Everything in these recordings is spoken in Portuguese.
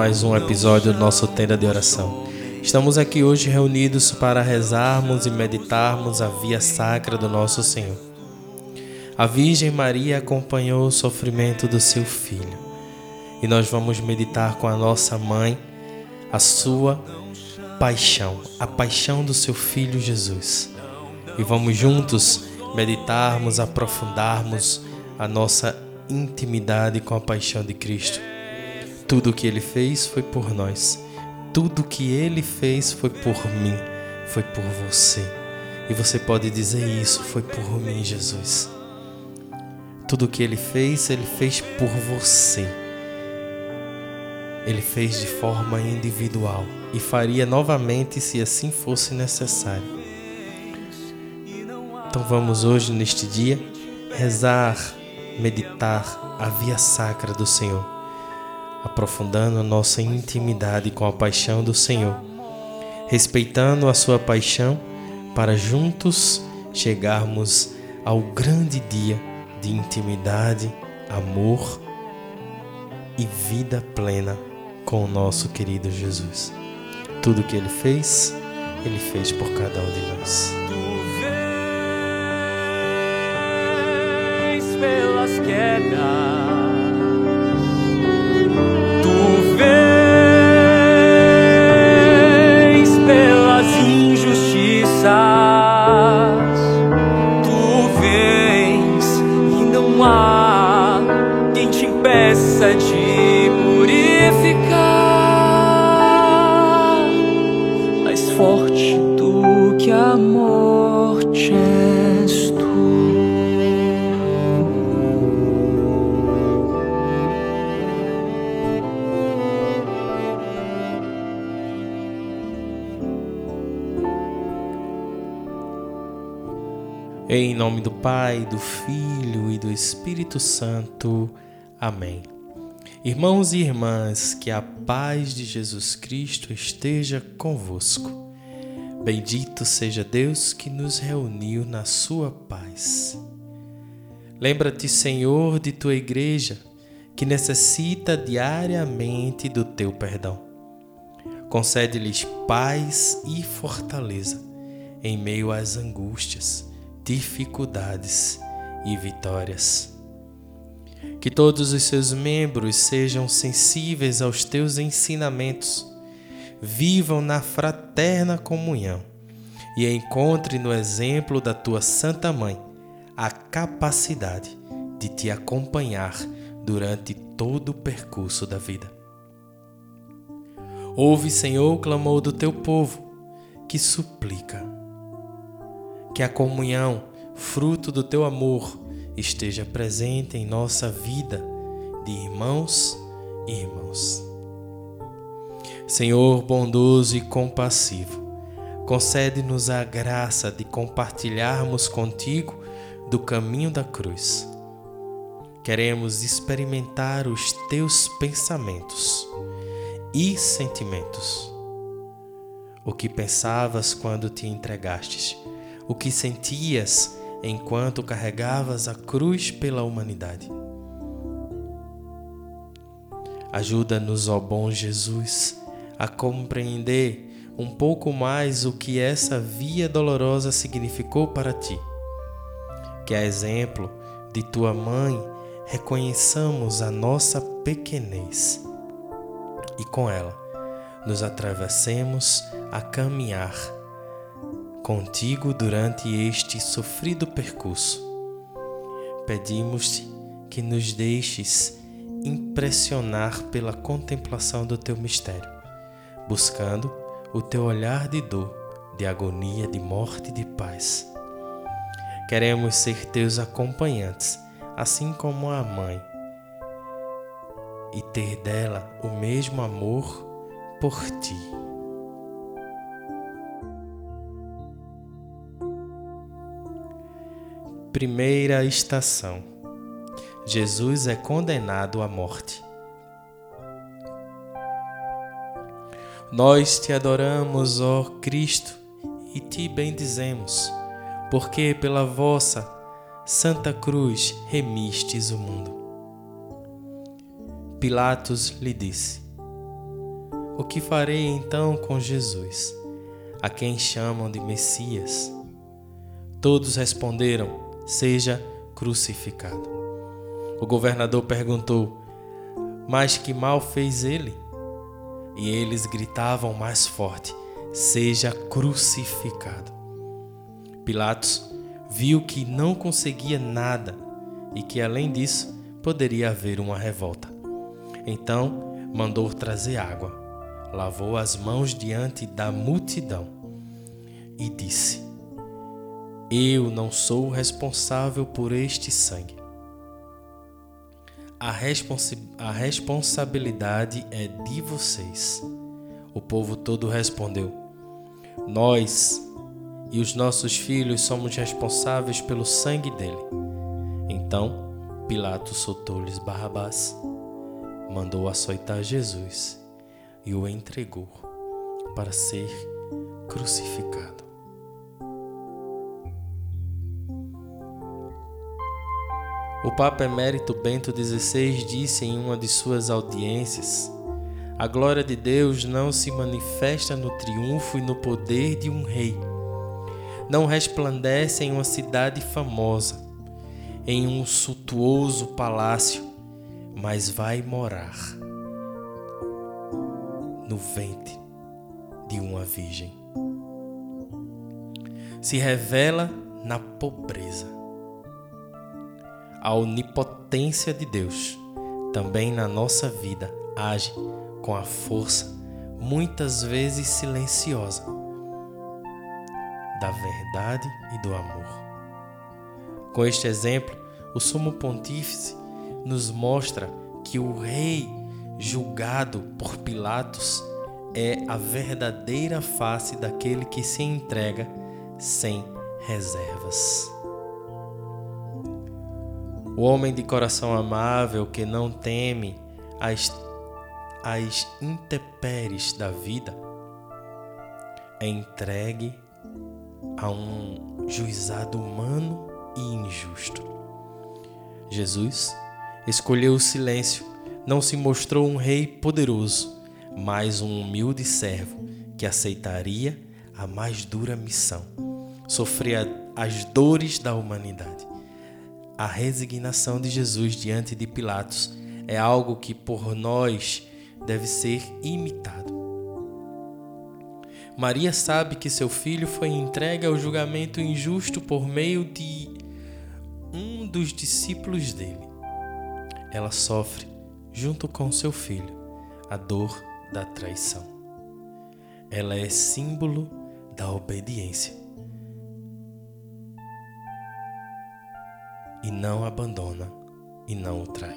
mais um episódio do nosso Tenda de Oração. Estamos aqui hoje reunidos para rezarmos e meditarmos a via sacra do nosso Senhor. A Virgem Maria acompanhou o sofrimento do seu filho e nós vamos meditar com a nossa mãe a sua paixão, a paixão do seu filho Jesus e vamos juntos meditarmos, aprofundarmos a nossa intimidade com a paixão de Cristo. Tudo o que ele fez foi por nós. Tudo o que ele fez foi por mim, foi por você. E você pode dizer isso, foi por mim, Jesus. Tudo o que ele fez, ele fez por você. Ele fez de forma individual e faria novamente se assim fosse necessário. Então vamos hoje, neste dia, rezar, meditar a via sacra do Senhor, aprofundando nossa intimidade com a paixão do Senhor, respeitando a sua paixão para juntos chegarmos ao grande dia de intimidade, amor e vida plena com o nosso querido Jesus. Tudo que ele fez, ele fez por cada um de nós. pelas quedas. Pai, do Filho e do Espírito Santo. Amém. Irmãos e irmãs, que a paz de Jesus Cristo esteja convosco. Bendito seja Deus que nos reuniu na sua paz. Lembra-te, Senhor, de tua igreja, que necessita diariamente do teu perdão. Concede-lhes paz e fortaleza em meio às angústias dificuldades e vitórias. Que todos os seus membros sejam sensíveis aos teus ensinamentos, vivam na fraterna comunhão e encontre no exemplo da tua Santa Mãe a capacidade de te acompanhar durante todo o percurso da vida. Ouve, Senhor, o clamor do teu povo, que suplica que a comunhão, fruto do teu amor, esteja presente em nossa vida de irmãos e irmãos. Senhor bondoso e compassivo, concede-nos a graça de compartilharmos contigo do caminho da cruz. Queremos experimentar os teus pensamentos e sentimentos. O que pensavas quando te entregastes o que sentias enquanto carregavas a cruz pela humanidade. Ajuda-nos, ó bom Jesus, a compreender um pouco mais o que essa via dolorosa significou para ti. que, a exemplo de tua mãe, reconheçamos a nossa pequenez e com ela nos atravessemos a caminhar contigo durante este sofrido percurso. Pedimos-te que nos deixes impressionar pela contemplação do teu mistério, buscando o teu olhar de dor, de agonia, de morte e de paz. Queremos ser teus acompanhantes, assim como a mãe, e ter dela o mesmo amor por ti. Primeira estação: Jesus é condenado à morte. Nós te adoramos, ó Cristo, e te bendizemos, porque pela vossa Santa Cruz remistes o mundo. Pilatos lhe disse: O que farei então com Jesus, a quem chamam de Messias? Todos responderam: seja crucificado. O governador perguntou: Mas que mal fez ele? E eles gritavam mais forte: Seja crucificado. Pilatos viu que não conseguia nada e que além disso poderia haver uma revolta. Então mandou trazer água, lavou as mãos diante da multidão e disse: eu não sou responsável por este sangue. A, a responsabilidade é de vocês. O povo todo respondeu: Nós e os nossos filhos somos responsáveis pelo sangue dele. Então Pilatos soltou-lhes Barrabás, mandou açoitar Jesus e o entregou para ser crucificado. O Papa Emérito Bento XVI disse em uma de suas audiências: A glória de Deus não se manifesta no triunfo e no poder de um rei. Não resplandece em uma cidade famosa, em um suntuoso palácio, mas vai morar no ventre de uma virgem. Se revela na pobreza a onipotência de Deus também na nossa vida age com a força, muitas vezes silenciosa, da verdade e do amor. Com este exemplo, o Sumo Pontífice nos mostra que o Rei julgado por Pilatos é a verdadeira face daquele que se entrega sem reservas. O homem de coração amável que não teme as, as intempéries da vida é entregue a um juizado humano e injusto. Jesus escolheu o silêncio, não se mostrou um rei poderoso, mas um humilde servo que aceitaria a mais dura missão, sofrer as dores da humanidade a resignação de Jesus diante de Pilatos é algo que por nós deve ser imitado. Maria sabe que seu filho foi entregue ao julgamento injusto por meio de um dos discípulos dele. Ela sofre, junto com seu filho, a dor da traição. Ela é símbolo da obediência. E não abandona e não o trai.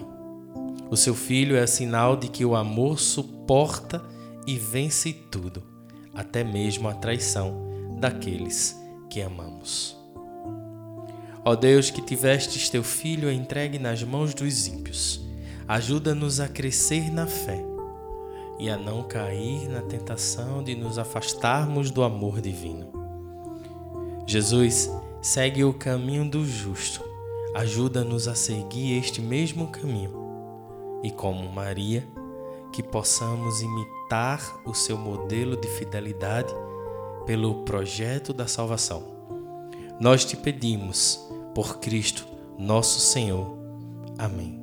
O seu filho é sinal de que o amor suporta e vence tudo, até mesmo a traição daqueles que amamos. Ó Deus, que tivestes teu filho entregue nas mãos dos ímpios, ajuda-nos a crescer na fé e a não cair na tentação de nos afastarmos do amor divino. Jesus segue o caminho do justo ajuda-nos a seguir este mesmo caminho e, como Maria, que possamos imitar o seu modelo de fidelidade pelo projeto da salvação. Nós te pedimos Por Cristo, nosso Senhor. Amém.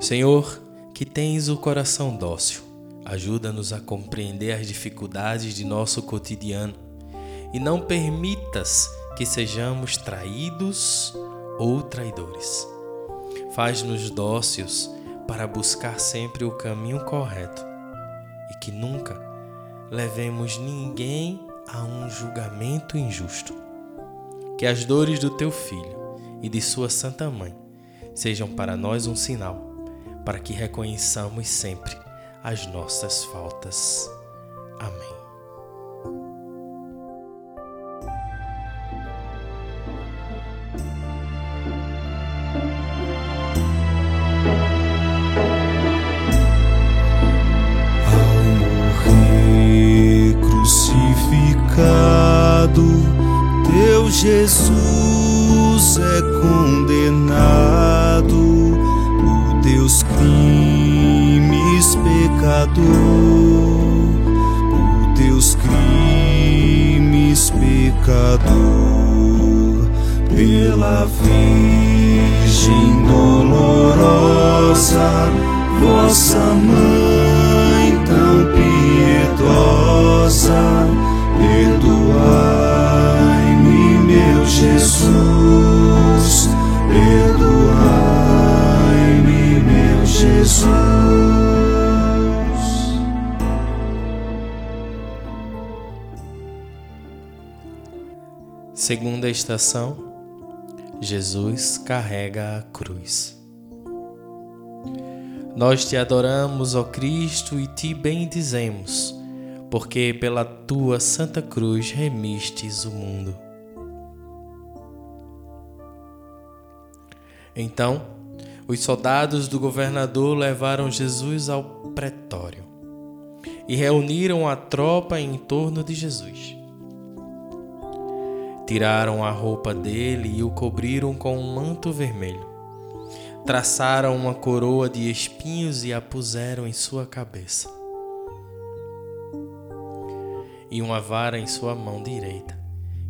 Senhor, que tens o coração dócil, ajuda-nos a compreender as dificuldades de nosso cotidiano e não permitas que sejamos traídos ou traidores. Faz-nos dóceis para buscar sempre o caminho correto e que nunca levemos ninguém a um julgamento injusto. Que as dores do teu filho e de sua santa mãe sejam para nós um sinal para que reconheçamos sempre as nossas faltas. Amém. Crucificado, teu Jesus é condenado, o Deus crimes pecador, o Deus crimes pecador, pela Virgem dolorosa, vossa mãe Segunda estação: Jesus carrega a cruz. Nós te adoramos, ó Cristo, e te bendizemos, porque pela tua santa cruz remistes o mundo. Então, os soldados do governador levaram Jesus ao pretório e reuniram a tropa em torno de Jesus. Tiraram a roupa dele e o cobriram com um manto vermelho. Traçaram uma coroa de espinhos e a puseram em sua cabeça. E uma vara em sua mão direita.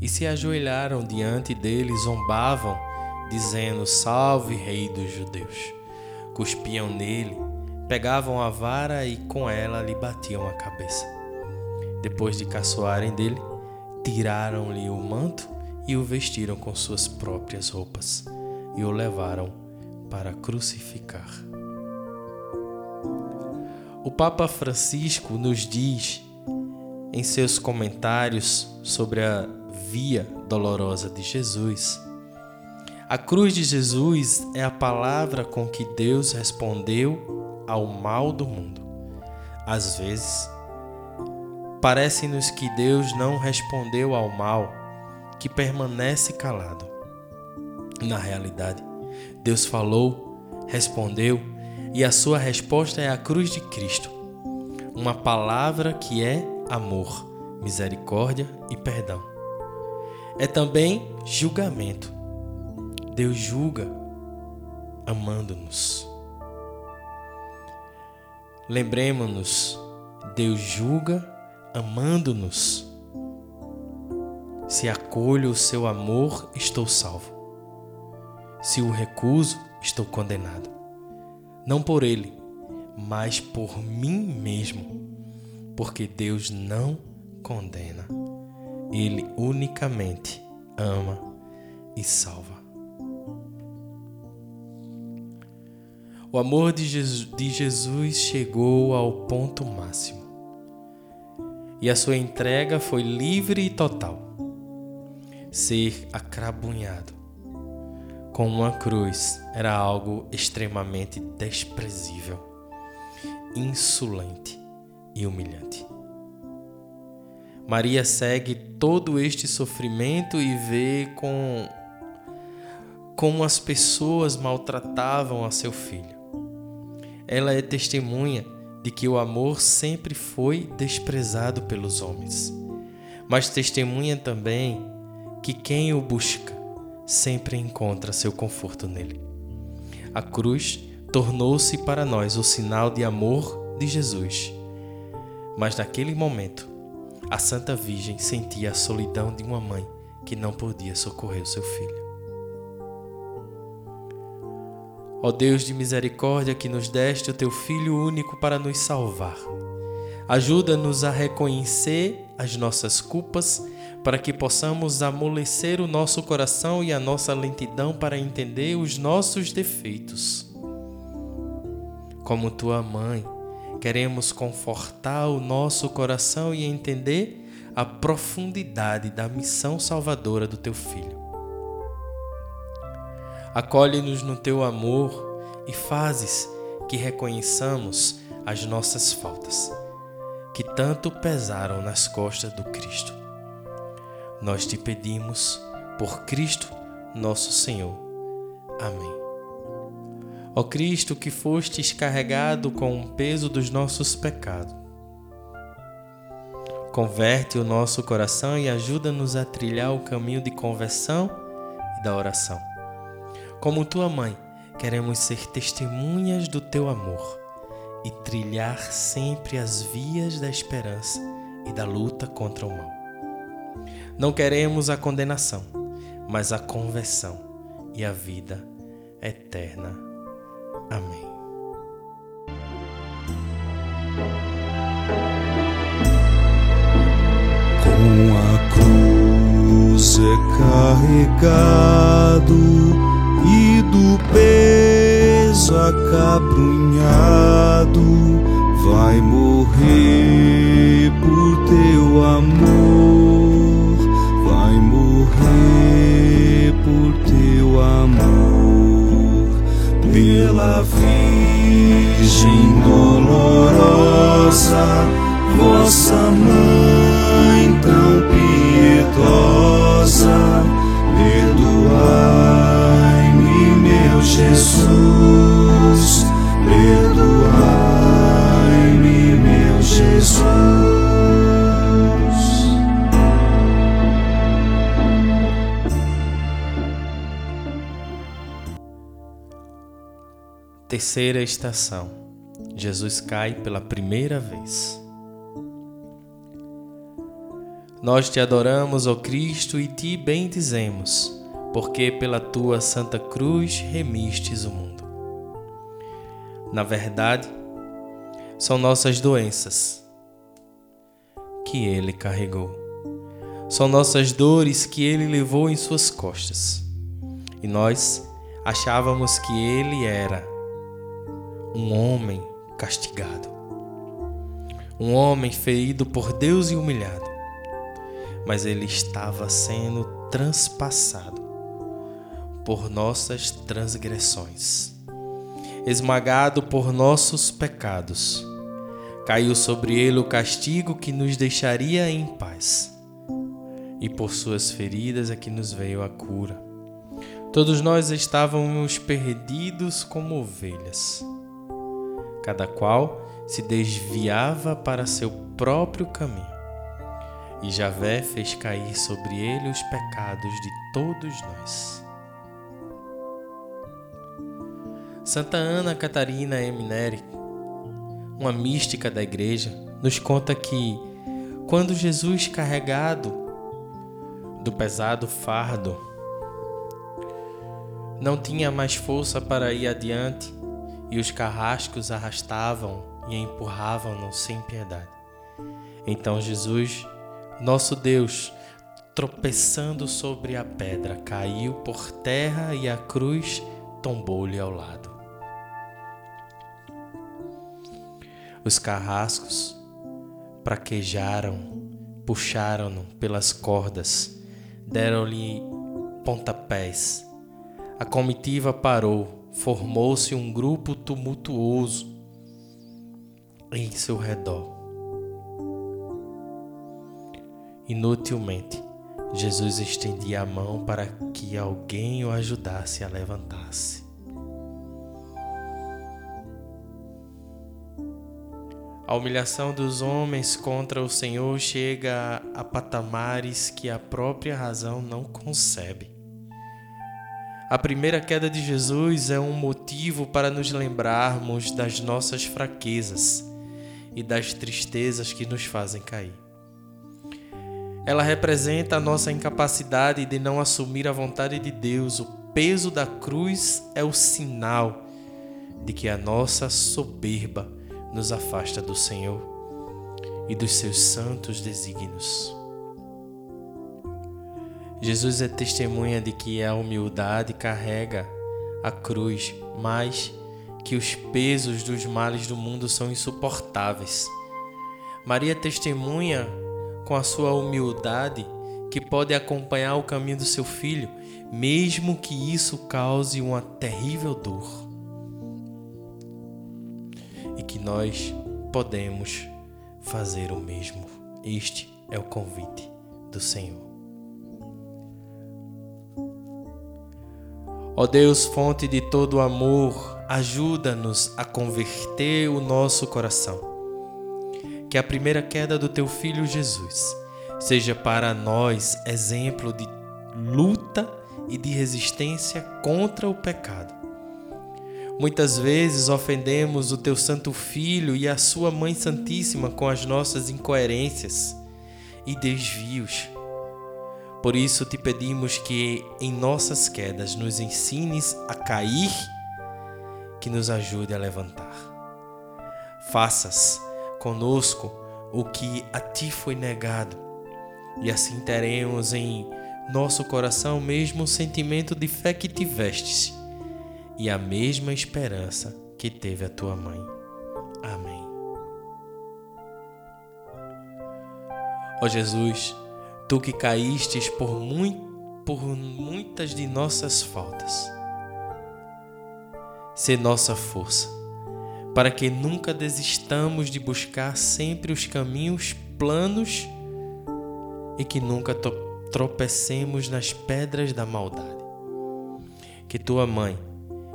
E se ajoelharam diante dele, zombavam, dizendo: Salve, Rei dos Judeus. Cuspiam nele, pegavam a vara e com ela lhe batiam a cabeça. Depois de caçoarem dele, tiraram-lhe o manto e o vestiram com suas próprias roupas e o levaram para crucificar. O Papa Francisco nos diz em seus comentários sobre a via dolorosa de Jesus. A cruz de Jesus é a palavra com que Deus respondeu ao mal do mundo. Às vezes, Parece-nos que Deus não respondeu ao mal, que permanece calado. Na realidade, Deus falou, respondeu, e a sua resposta é a cruz de Cristo. Uma palavra que é amor, misericórdia e perdão. É também julgamento. Deus julga amando-nos. Lembremos-nos, Deus julga amando-nos. Se acolho o seu amor, estou salvo. Se o recuso, estou condenado. Não por ele, mas por mim mesmo. Porque Deus não condena. Ele unicamente ama e salva. O amor de Jesus chegou ao ponto máximo e a sua entrega foi livre e total. Ser acrabunhado com uma cruz era algo extremamente desprezível, insolente e humilhante. Maria segue todo este sofrimento e vê com como as pessoas maltratavam a seu filho. Ela é testemunha de que o amor sempre foi desprezado pelos homens, mas testemunha também que quem o busca sempre encontra seu conforto nele. A cruz tornou-se para nós o sinal de amor de Jesus. Mas naquele momento, a Santa Virgem sentia a solidão de uma mãe que não podia socorrer o seu filho. Ó Deus de misericórdia, que nos deste o teu Filho único para nos salvar, ajuda-nos a reconhecer as nossas culpas, para que possamos amolecer o nosso coração e a nossa lentidão para entender os nossos defeitos. Como tua mãe, queremos confortar o nosso coração e entender a profundidade da missão salvadora do teu filho. Acolhe-nos no teu amor e fazes que reconheçamos as nossas faltas, que tanto pesaram nas costas do Cristo. Nós te pedimos por Cristo, nosso Senhor. Amém. Ó Cristo, que fostes carregado com o peso dos nossos pecados, converte o nosso coração e ajuda-nos a trilhar o caminho de conversão e da oração. Como tua mãe, queremos ser testemunhas do teu amor e trilhar sempre as vias da esperança e da luta contra o mal. Não queremos a condenação, mas a conversão e a vida eterna. Amém. Com a cruz é carregado do peso acabrunhado vai morrer por teu amor, vai morrer por teu amor, pela Virgem dolorosa, vossa mãe tão piedosa, perdoai Jesus, perdoai-me, meu Jesus. Terceira estação. Jesus cai pela primeira vez. Nós te adoramos, ó Cristo, e te bendizemos porque pela tua santa cruz remistes o mundo. Na verdade, são nossas doenças que ele carregou. São nossas dores que ele levou em suas costas. E nós achávamos que ele era um homem castigado. Um homem ferido por Deus e humilhado. Mas ele estava sendo transpassado por nossas transgressões, esmagado por nossos pecados. Caiu sobre ele o castigo que nos deixaria em paz, e por suas feridas é que nos veio a cura. Todos nós estávamos perdidos como ovelhas, cada qual se desviava para seu próprio caminho. E Javé fez cair sobre ele os pecados de todos nós. Santa Ana Catarina Emineri, uma mística da igreja, nos conta que quando Jesus carregado do pesado fardo não tinha mais força para ir adiante e os carrascos arrastavam e empurravam-no sem piedade. Então Jesus, nosso Deus, tropeçando sobre a pedra, caiu por terra e a cruz tombou-lhe ao lado. Os carrascos praquejaram, puxaram-no pelas cordas, deram-lhe pontapés. A comitiva parou, formou-se um grupo tumultuoso em seu redor. Inutilmente, Jesus estendia a mão para que alguém o ajudasse a levantar-se. A humilhação dos homens contra o Senhor chega a patamares que a própria razão não concebe. A primeira queda de Jesus é um motivo para nos lembrarmos das nossas fraquezas e das tristezas que nos fazem cair. Ela representa a nossa incapacidade de não assumir a vontade de Deus. O peso da cruz é o sinal de que a nossa soberba nos afasta do Senhor e dos seus santos desígnios. Jesus é testemunha de que a humildade carrega a cruz, mas que os pesos dos males do mundo são insuportáveis. Maria testemunha com a sua humildade que pode acompanhar o caminho do seu filho, mesmo que isso cause uma terrível dor. Nós podemos fazer o mesmo. Este é o convite do Senhor. Ó Deus, fonte de todo amor, ajuda-nos a converter o nosso coração. Que a primeira queda do teu filho Jesus seja para nós exemplo de luta e de resistência contra o pecado. Muitas vezes ofendemos o teu santo filho e a sua mãe santíssima com as nossas incoerências e desvios por isso te pedimos que em nossas quedas nos ensines a cair, que nos ajude a levantar. Faças conosco o que a ti foi negado, e assim teremos em nosso coração o mesmo sentimento de fé que tivestes e a mesma esperança que teve a tua mãe. Amém. Ó Jesus, tu que caístes por, muito, por muitas de nossas faltas. Sê nossa força, para que nunca desistamos de buscar sempre os caminhos planos e que nunca tropecemos nas pedras da maldade. Que tua mãe,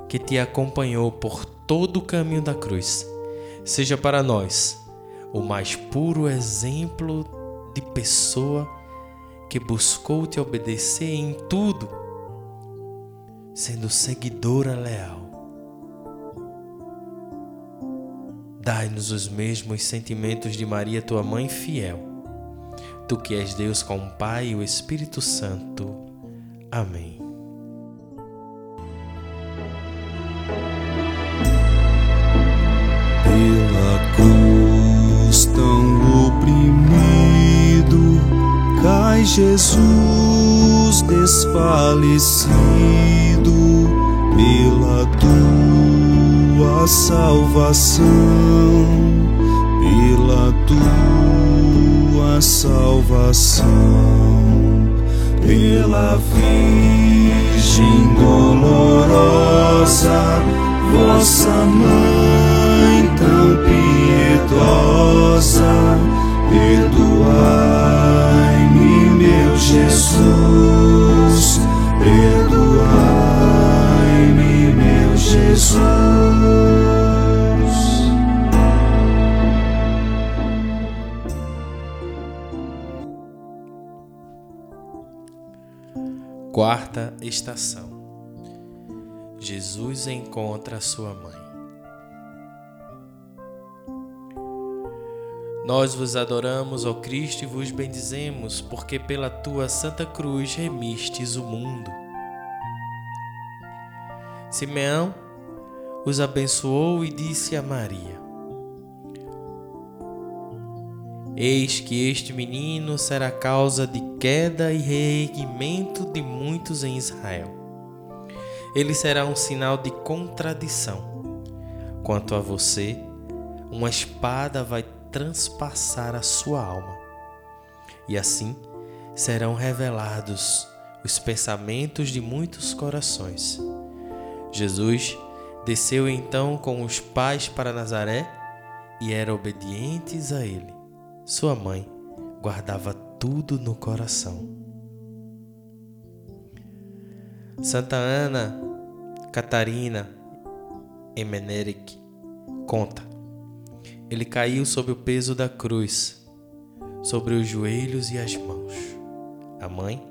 que te acompanhou por todo o caminho da cruz, seja para nós o mais puro exemplo de pessoa que buscou te obedecer em tudo, sendo seguidora leal. Dai-nos os mesmos sentimentos de Maria, tua mãe fiel. Tu que és Deus com o Pai e o Espírito Santo. Amém. Pela cruz tão oprimido cai Jesus desfalecido pela tua salvação, pela tua salvação, pela Virgem dolorosa, vossa mãe tão piedosa, perdoai-me, meu Jesus, perdoai-me, meu Jesus. Quarta estação. Jesus encontra sua mãe. Nós vos adoramos, ó Cristo, e vos bendizemos, porque pela tua santa cruz remistes o mundo. Simeão os abençoou e disse a Maria: Eis que este menino será causa de queda e reerguimento de muitos em Israel. Ele será um sinal de contradição. Quanto a você, uma espada vai transpassar a sua alma. E assim serão revelados os pensamentos de muitos corações. Jesus desceu então com os pais para Nazaré e eram obedientes a ele. Sua mãe guardava tudo no coração. Santa Ana Catarina Emeneric conta. Ele caiu sob o peso da cruz, sobre os joelhos e as mãos. A mãe,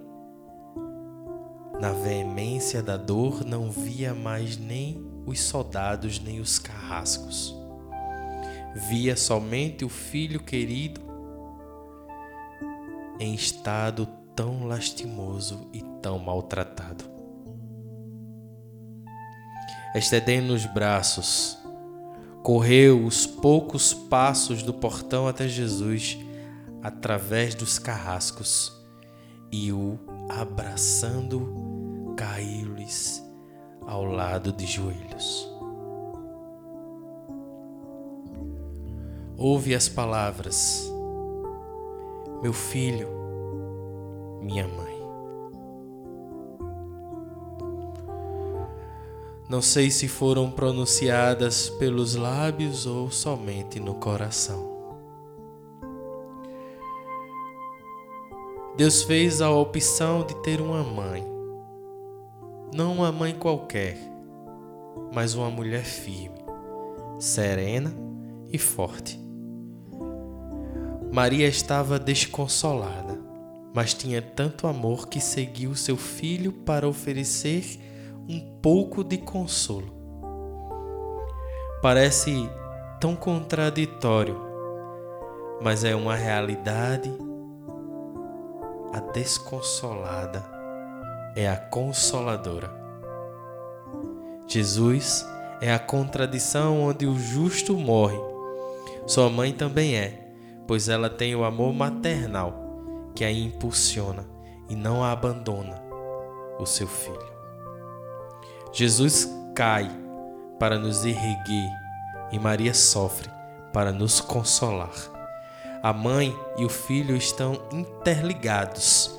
na veemência da dor, não via mais nem os soldados nem os carrascos. Via somente o filho querido em estado tão lastimoso e tão maltratado. Estendendo os braços, correu os poucos passos do portão até Jesus através dos carrascos e o abraçando caiu-lhes ao lado de joelhos. Ouve as palavras, meu filho, minha mãe. Não sei se foram pronunciadas pelos lábios ou somente no coração. Deus fez a opção de ter uma mãe. Não uma mãe qualquer, mas uma mulher firme, serena e forte. Maria estava desconsolada, mas tinha tanto amor que seguiu seu filho para oferecer um pouco de consolo. Parece tão contraditório, mas é uma realidade. A desconsolada é a consoladora. Jesus é a contradição onde o justo morre. Sua mãe também é, pois ela tem o amor maternal que a impulsiona e não a abandona o seu filho. Jesus cai para nos erguer e Maria sofre para nos consolar. A mãe e o filho estão interligados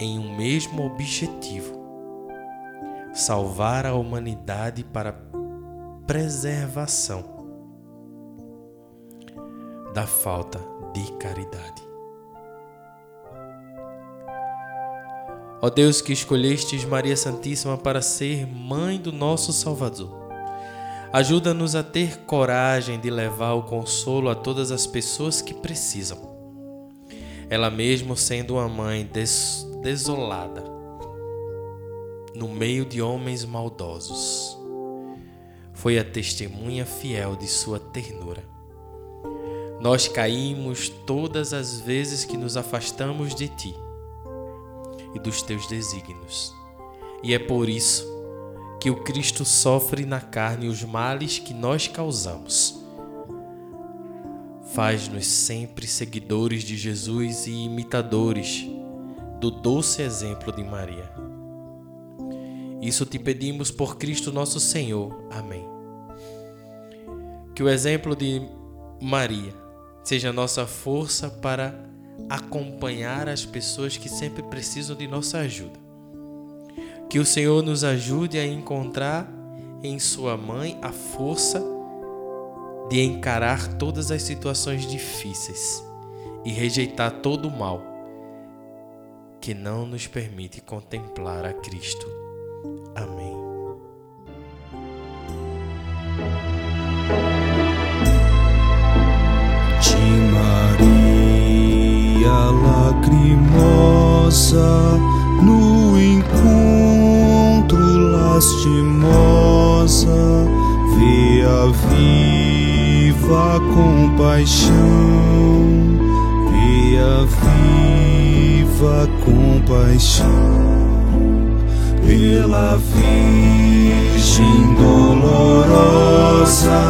em um mesmo objetivo: salvar a humanidade para preservação da falta de caridade. Ó Deus que escolhestes Maria Santíssima para ser mãe do nosso Salvador, ajuda-nos a ter coragem de levar o consolo a todas as pessoas que precisam. Ela mesmo sendo uma mãe des desolada, no meio de homens maldosos, foi a testemunha fiel de sua ternura. Nós caímos todas as vezes que nos afastamos de ti e dos teus desígnios. E é por isso que o Cristo sofre na carne os males que nós causamos. Faz-nos sempre seguidores de Jesus e imitadores do doce exemplo de Maria. Isso te pedimos por Cristo nosso Senhor. Amém. Que o exemplo de Maria seja nossa força para acompanhar as pessoas que sempre precisam de nossa ajuda. Que o Senhor nos ajude a encontrar em Sua mãe a força de encarar todas as situações difíceis e rejeitar todo o mal que não nos permite contemplar a Cristo. Amém. Lacrimosa no encontro lastimosa vê a viva compaixão vê a viva compaixão pela Virgem dolorosa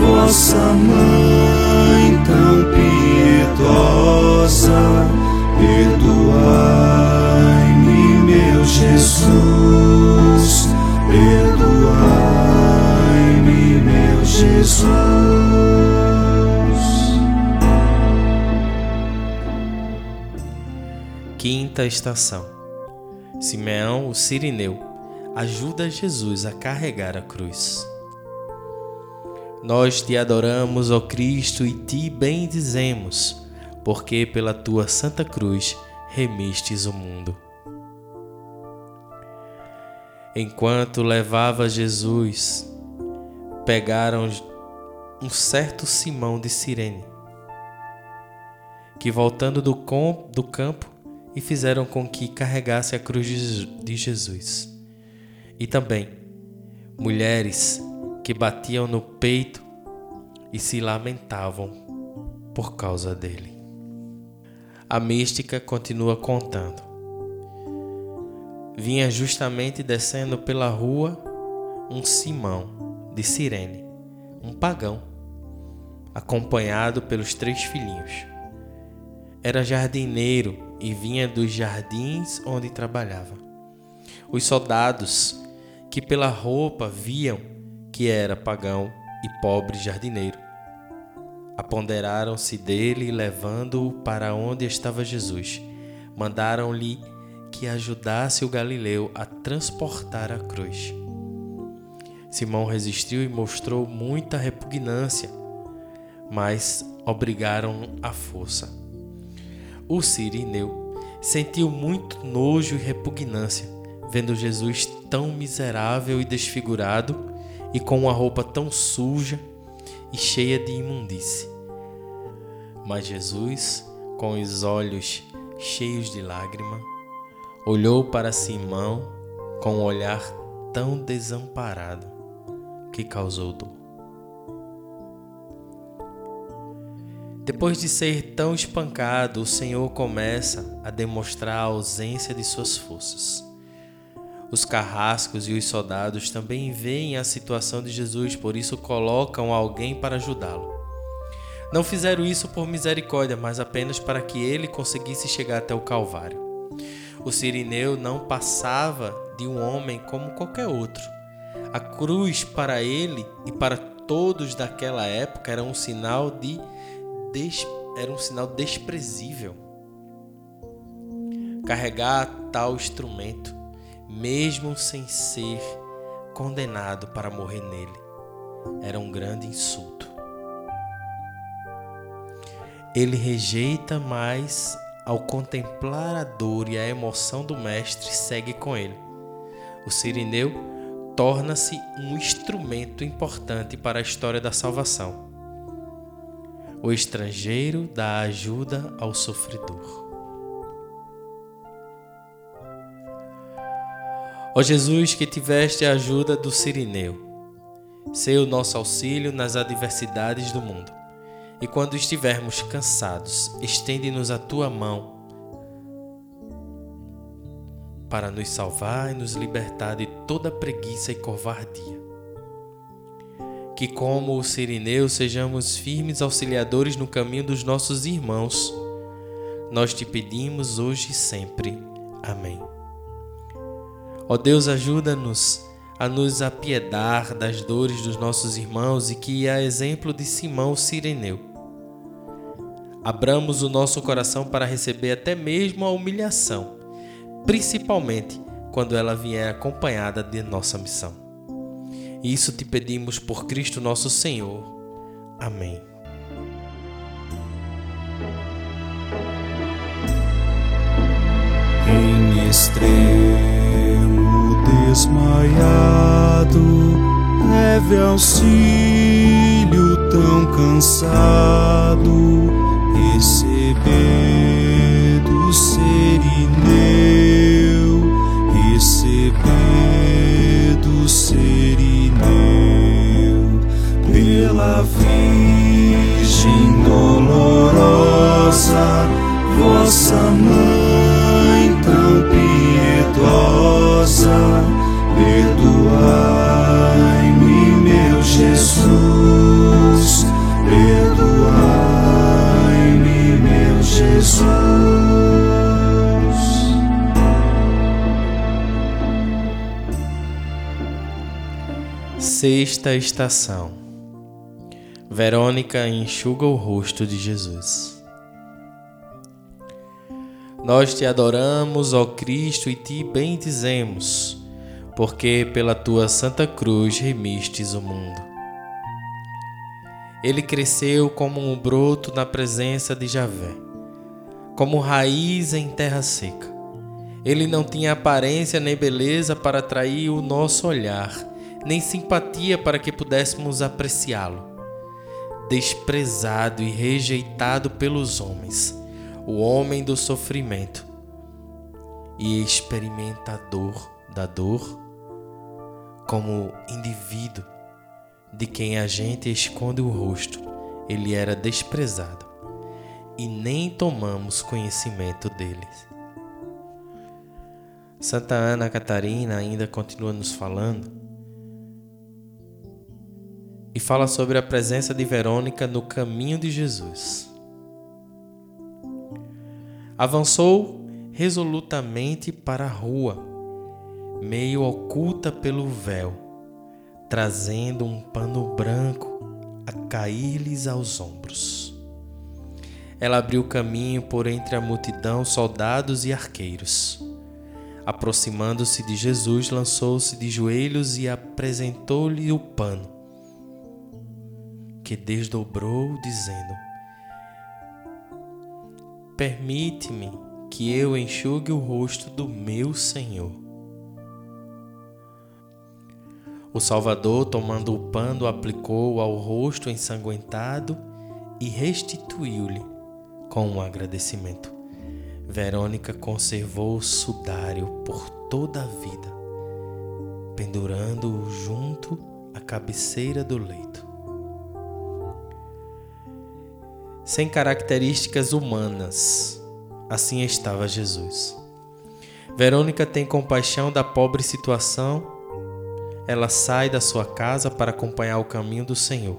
vossa mãe tão Quinta estação. Simeão, o Sirineu, ajuda Jesus a carregar a cruz. Nós te adoramos, ó Cristo, e te bendizemos, porque pela tua santa cruz remistes o mundo. Enquanto levava Jesus, pegaram um certo Simão de Cirene, que voltando do, do campo e fizeram com que carregasse a cruz de Jesus. E também mulheres que batiam no peito e se lamentavam por causa dele. A mística continua contando. Vinha justamente descendo pela rua um Simão de Cirene, um pagão, acompanhado pelos três filhinhos. Era jardineiro e vinha dos jardins onde trabalhava. Os soldados, que pela roupa viam que era pagão e pobre jardineiro, apoderaram-se dele, levando-o para onde estava Jesus. Mandaram-lhe que ajudasse o galileu a transportar a cruz. Simão resistiu e mostrou muita repugnância, mas obrigaram à força. O sirineu sentiu muito nojo e repugnância, vendo Jesus tão miserável e desfigurado e com uma roupa tão suja e cheia de imundície. Mas Jesus, com os olhos cheios de lágrima, olhou para Simão com um olhar tão desamparado que causou dor. Depois de ser tão espancado, o Senhor começa a demonstrar a ausência de suas forças. Os carrascos e os soldados também veem a situação de Jesus, por isso colocam alguém para ajudá-lo. Não fizeram isso por misericórdia, mas apenas para que ele conseguisse chegar até o Calvário. O sirineu não passava de um homem como qualquer outro. A cruz para ele e para todos daquela época era um sinal de des... era um sinal desprezível. Carregar tal instrumento mesmo sem ser condenado para morrer nele. Era um grande insulto. Ele rejeita, mas ao contemplar a dor e a emoção do mestre, segue com ele. O sirineu torna-se um instrumento importante para a história da salvação. O estrangeiro dá ajuda ao sofredor. Ó Jesus, que tiveste a ajuda do Sirineu, sei o nosso auxílio nas adversidades do mundo. E quando estivermos cansados, estende-nos a tua mão para nos salvar e nos libertar de toda preguiça e covardia. Que, como o Sirineu, sejamos firmes auxiliadores no caminho dos nossos irmãos. Nós te pedimos hoje e sempre. Amém. Ó Deus, ajuda-nos a nos apiedar das dores dos nossos irmãos e que, a exemplo de Simão Sireneu, abramos o nosso coração para receber até mesmo a humilhação, principalmente quando ela vier acompanhada de nossa missão. Isso te pedimos por Cristo nosso Senhor. Amém. Em extremo desmaiado, leve auxílio tão cansado, receber do serineu, pela Virgem dolorosa, vossa mãe tão piedosa Perdoai-me, meu Jesus. Perdoai-me, meu Jesus. Sexta estação. Verônica enxuga o rosto de Jesus. Nós te adoramos, ó Cristo, e te bendizemos porque pela tua santa cruz remistes o mundo. Ele cresceu como um broto na presença de Javé, como raiz em terra seca. Ele não tinha aparência nem beleza para atrair o nosso olhar, nem simpatia para que pudéssemos apreciá-lo. Desprezado e rejeitado pelos homens, o homem do sofrimento e experimentador da dor como indivíduo de quem a gente esconde o rosto, ele era desprezado. e nem tomamos conhecimento deles. Santa Ana Catarina ainda continua nos falando e fala sobre a presença de Verônica no caminho de Jesus. Avançou resolutamente para a rua, meio oculta pelo véu, trazendo um pano branco a cair-lhes aos ombros. Ela abriu caminho por entre a multidão, soldados e arqueiros. Aproximando-se de Jesus, lançou-se de joelhos e apresentou-lhe o pano, que desdobrou, dizendo: Permite-me que eu enxugue o rosto do meu Senhor. O Salvador, tomando o pano, aplicou ao rosto ensanguentado e restituiu-lhe com um agradecimento. Verônica conservou o sudário por toda a vida, pendurando-o junto à cabeceira do leito. Sem características humanas, assim estava Jesus. Verônica tem compaixão da pobre situação. Ela sai da sua casa para acompanhar o caminho do Senhor,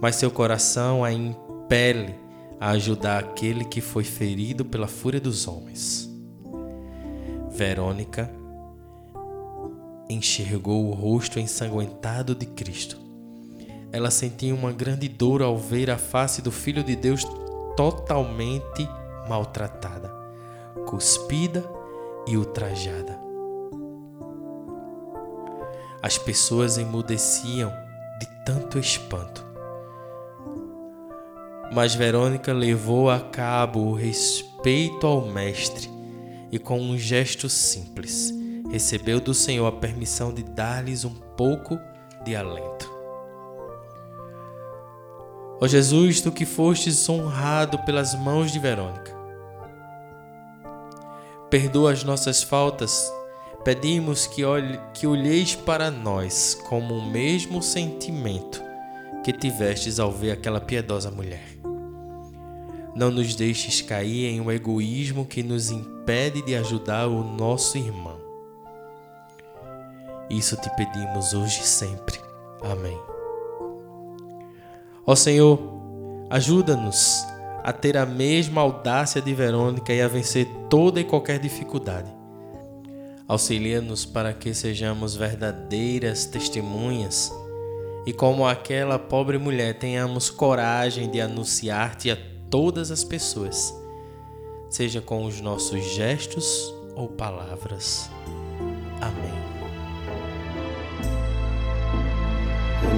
mas seu coração a impele a ajudar aquele que foi ferido pela fúria dos homens. Verônica enxergou o rosto ensanguentado de Cristo. Ela sentiu uma grande dor ao ver a face do Filho de Deus totalmente maltratada, cuspida e ultrajada. As pessoas emudeciam de tanto espanto. Mas Verônica levou a cabo o respeito ao Mestre e, com um gesto simples, recebeu do Senhor a permissão de dar-lhes um pouco de alento. Ó Jesus, tu que fostes honrado pelas mãos de Verônica, perdoa as nossas faltas. Pedimos que, olhe, que olheis para nós como o mesmo sentimento que tivestes ao ver aquela piedosa mulher. Não nos deixes cair em um egoísmo que nos impede de ajudar o nosso irmão. Isso te pedimos hoje e sempre. Amém. Ó Senhor, ajuda-nos a ter a mesma audácia de Verônica e a vencer toda e qualquer dificuldade. Auxilia-nos para que sejamos verdadeiras testemunhas e, como aquela pobre mulher, tenhamos coragem de anunciar-te a todas as pessoas, seja com os nossos gestos ou palavras. Amém.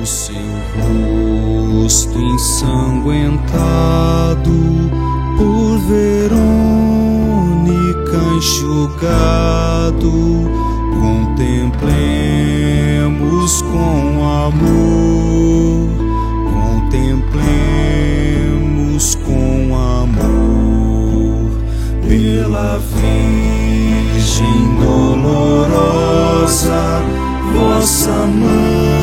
Seu rosto ensanguentado por Verônica enxugado, contemplemos com amor, contemplemos com amor pela Virgem dolorosa, vossa mãe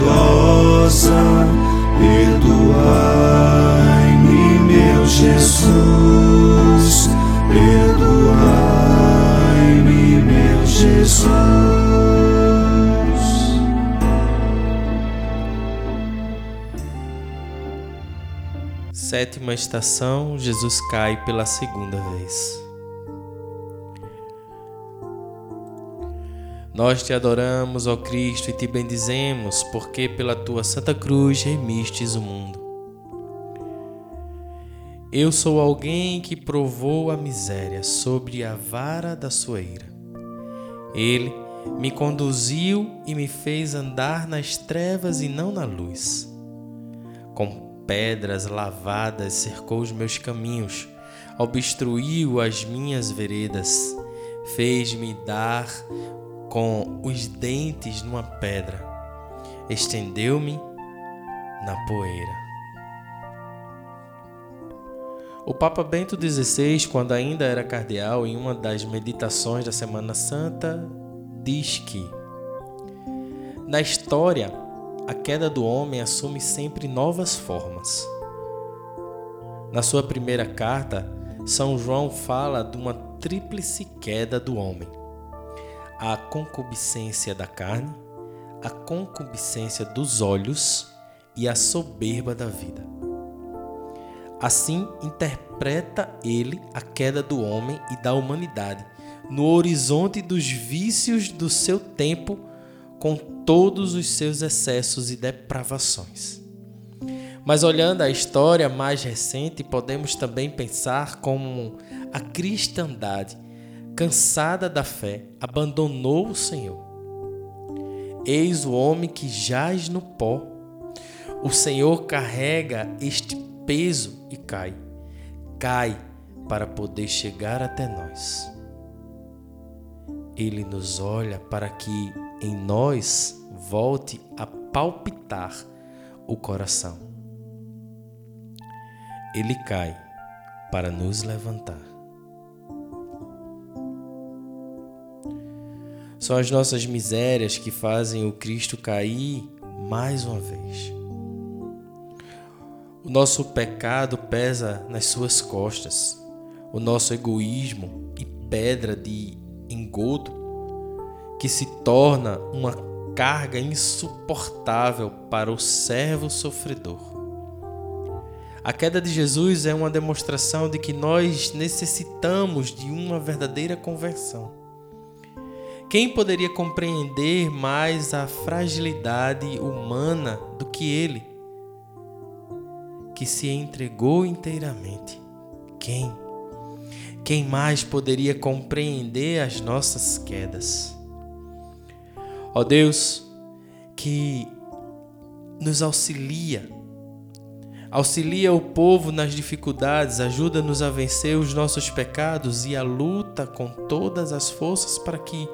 piedosa, perdoai-me, meu Jesus, perdoai-me, meu Jesus. Sétima estação: Jesus cai pela segunda vez. Nós te adoramos, ó Cristo, e te bendizemos, porque pela tua santa cruz remistes o mundo. Eu sou alguém que provou a miséria sobre a vara da sua ira. Ele me conduziu e me fez andar nas trevas e não na luz. Com pedras lavadas cercou os meus caminhos, obstruiu as minhas veredas, fez-me dar com os dentes numa pedra, estendeu-me na poeira. O Papa Bento XVI, quando ainda era cardeal, em uma das meditações da Semana Santa, diz que na história a queda do homem assume sempre novas formas. Na sua primeira carta, São João fala de uma tríplice queda do homem: a concupiscência da carne, a concupiscência dos olhos e a soberba da vida. Assim interpreta ele a queda do homem e da humanidade no horizonte dos vícios do seu tempo, com todos os seus excessos e depravações. Mas olhando a história mais recente, podemos também pensar como a cristandade, cansada da fé, abandonou o Senhor. Eis o homem que jaz no pó. O Senhor carrega este peso e cai. Cai para poder chegar até nós. Ele nos olha para que em nós volte a palpitar o coração ele cai para nos levantar. São as nossas misérias que fazem o Cristo cair mais uma vez. O nosso pecado pesa nas suas costas, o nosso egoísmo e pedra de engodo que se torna uma carga insuportável para o servo sofredor. A queda de Jesus é uma demonstração de que nós necessitamos de uma verdadeira conversão. Quem poderia compreender mais a fragilidade humana do que ele, que se entregou inteiramente? Quem? Quem mais poderia compreender as nossas quedas? Ó Deus, que nos auxilia Auxilia o povo nas dificuldades, ajuda-nos a vencer os nossos pecados e a luta com todas as forças para que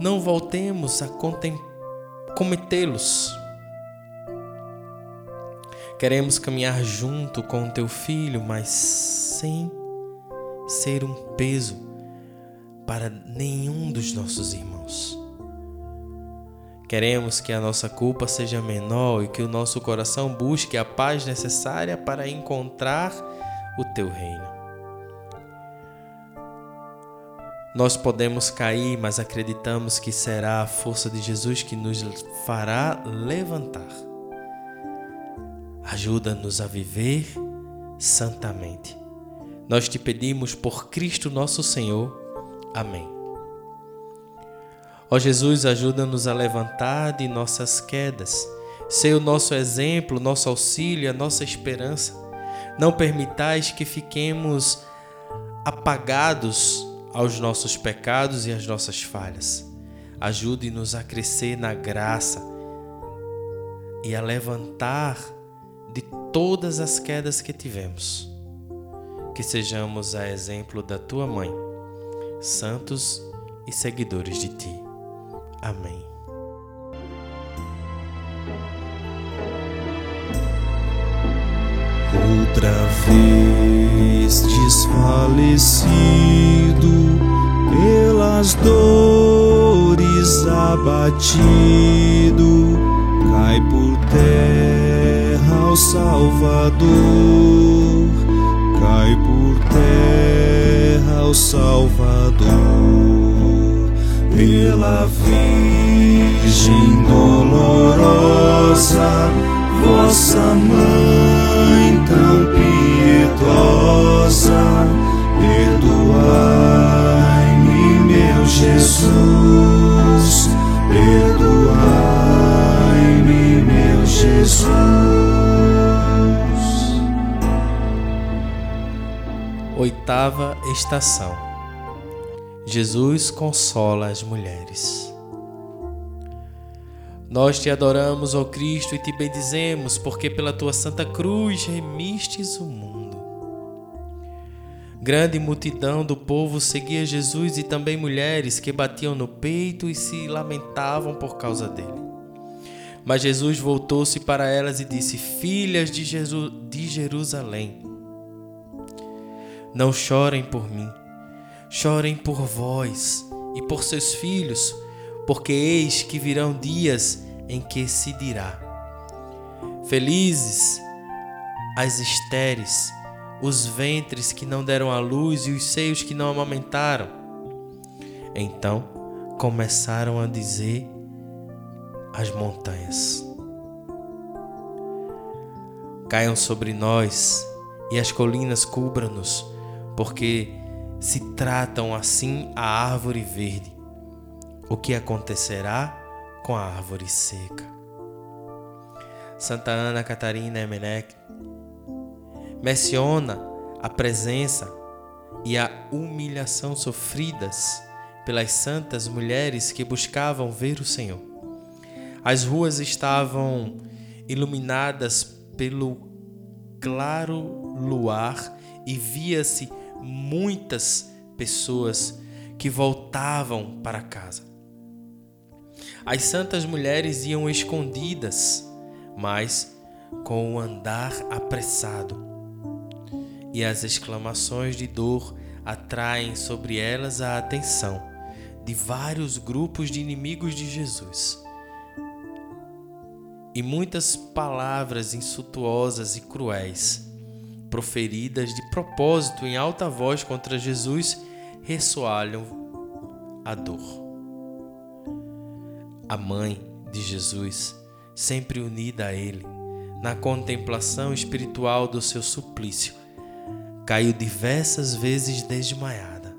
não voltemos a cometê-los. Queremos caminhar junto com o teu filho, mas sem ser um peso para nenhum dos nossos irmãos. Queremos que a nossa culpa seja menor e que o nosso coração busque a paz necessária para encontrar o teu reino. Nós podemos cair, mas acreditamos que será a força de Jesus que nos fará levantar. Ajuda-nos a viver santamente. Nós te pedimos por Cristo nosso Senhor. Amém. Ó Jesus, ajuda-nos a levantar de nossas quedas. Ser o nosso exemplo, nosso auxílio, a nossa esperança. Não permitais que fiquemos apagados aos nossos pecados e às nossas falhas. Ajude-nos a crescer na graça e a levantar de todas as quedas que tivemos. Que sejamos a exemplo da tua mãe, santos e seguidores de ti. Amém. Outra vez dores abatido, cai por terra o Salvador, cai por terra o Salvador. Pela Virgem dolorosa, vossa mãe tão piedosa, perdoai-me, meu Jesus, perdoai-me, meu Jesus. Oitava estação Jesus consola as mulheres. Nós te adoramos, ó Cristo, e te bendizemos, porque pela tua santa cruz remistes o mundo. Grande multidão do povo seguia Jesus e também mulheres que batiam no peito e se lamentavam por causa dele. Mas Jesus voltou-se para elas e disse: Filhas de, Jesus, de Jerusalém, não chorem por mim Chorem por vós e por seus filhos, porque eis que virão dias em que se dirá: Felizes as estéreis, os ventres que não deram à luz e os seios que não amamentaram. Então começaram a dizer as montanhas: Caiam sobre nós e as colinas cubram-nos, porque se tratam assim a árvore verde. O que acontecerá com a árvore seca? Santa Ana Catarina Emenech menciona a presença e a humilhação sofridas pelas santas mulheres que buscavam ver o Senhor. As ruas estavam iluminadas pelo claro luar e via-se muitas pessoas que voltavam para casa. As santas mulheres iam escondidas, mas com o andar apressado. E as exclamações de dor atraem sobre elas a atenção de vários grupos de inimigos de Jesus. E muitas palavras insultuosas e cruéis proferidas de propósito em alta voz contra Jesus, ressoalham a dor. A mãe de Jesus, sempre unida a ele, na contemplação espiritual do seu suplício, caiu diversas vezes desmaiada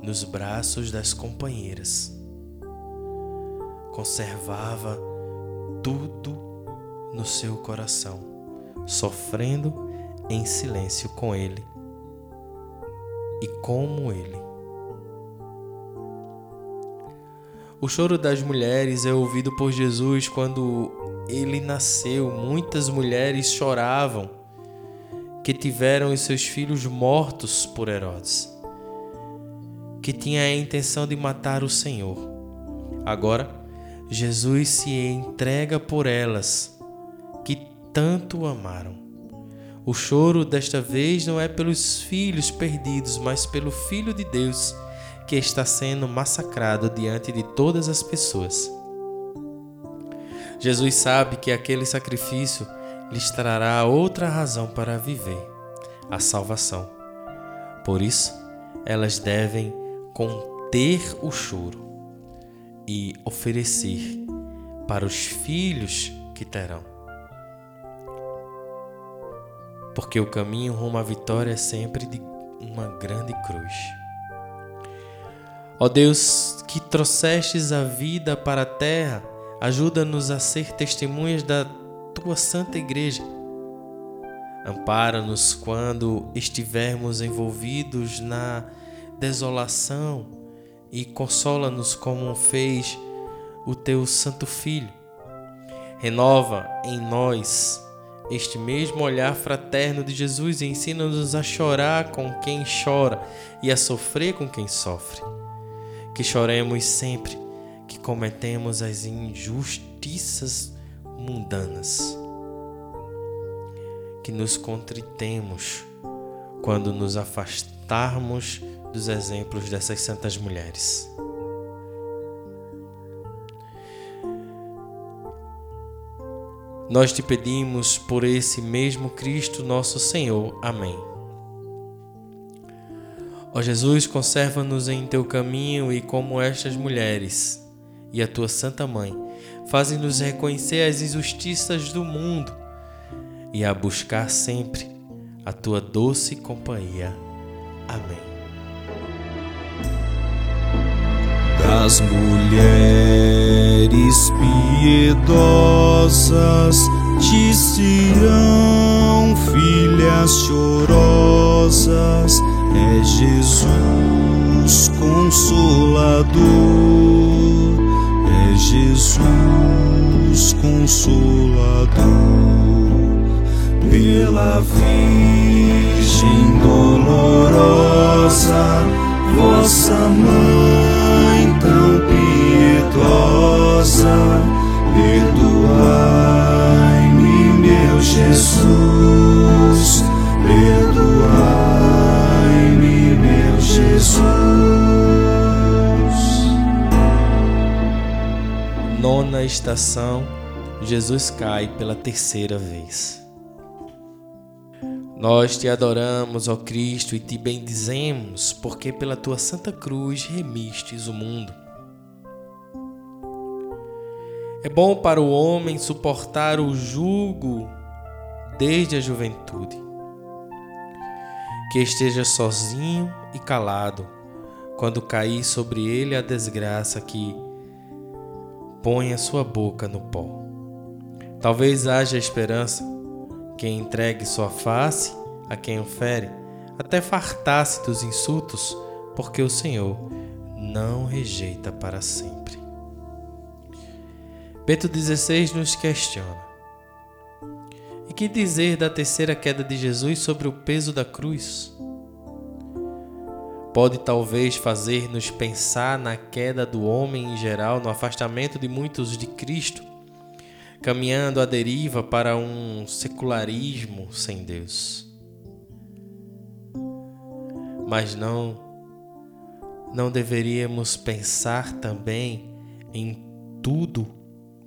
nos braços das companheiras. Conservava tudo no seu coração, sofrendo em silêncio com Ele e como Ele. O choro das mulheres é ouvido por Jesus quando ele nasceu. Muitas mulheres choravam que tiveram os seus filhos mortos por Herodes, que tinha a intenção de matar o Senhor. Agora, Jesus se entrega por elas que tanto amaram. O choro desta vez não é pelos filhos perdidos, mas pelo Filho de Deus que está sendo massacrado diante de todas as pessoas. Jesus sabe que aquele sacrifício lhes trará outra razão para viver, a salvação. Por isso, elas devem conter o choro e oferecer para os filhos que terão porque o caminho rumo à vitória é sempre de uma grande cruz. Ó Deus, que trouxestes a vida para a terra, ajuda-nos a ser testemunhas da tua santa igreja. Ampara-nos quando estivermos envolvidos na desolação e consola-nos como fez o teu santo filho. Renova em nós este mesmo olhar fraterno de Jesus ensina-nos a chorar com quem chora e a sofrer com quem sofre. Que choremos sempre que cometemos as injustiças mundanas. Que nos contritemos quando nos afastarmos dos exemplos dessas santas mulheres. Nós te pedimos por esse mesmo Cristo nosso Senhor. Amém. Ó Jesus, conserva-nos em teu caminho e como estas mulheres e a tua Santa Mãe, fazem-nos reconhecer as injustiças do mundo e a buscar sempre a tua doce companhia. Amém. Das mulheres piedosas te serão filhas chorosas, é Jesus consolador, consolador, pela Virgem dolorosa, vossa mãe tão piedosa, perdoai-me, meu Jesus, perdoai-me, meu Jesus. Nona estação: Jesus cai pela terceira vez. Nós te adoramos, ó Cristo, e te bendizemos, porque pela tua santa cruz remistes o mundo. É bom para o homem suportar o jugo desde a juventude. Que esteja sozinho e calado quando cair sobre ele a desgraça que põe a sua boca no pó. Talvez haja esperança quem entregue sua face a quem o fere, até fartar-se dos insultos, porque o Senhor não rejeita para sempre. Bento XVI nos questiona: E que dizer da terceira queda de Jesus sobre o peso da cruz? Pode talvez fazer-nos pensar na queda do homem em geral, no afastamento de muitos de Cristo, caminhando à deriva para um secularismo sem Deus. Mas não não deveríamos pensar também em tudo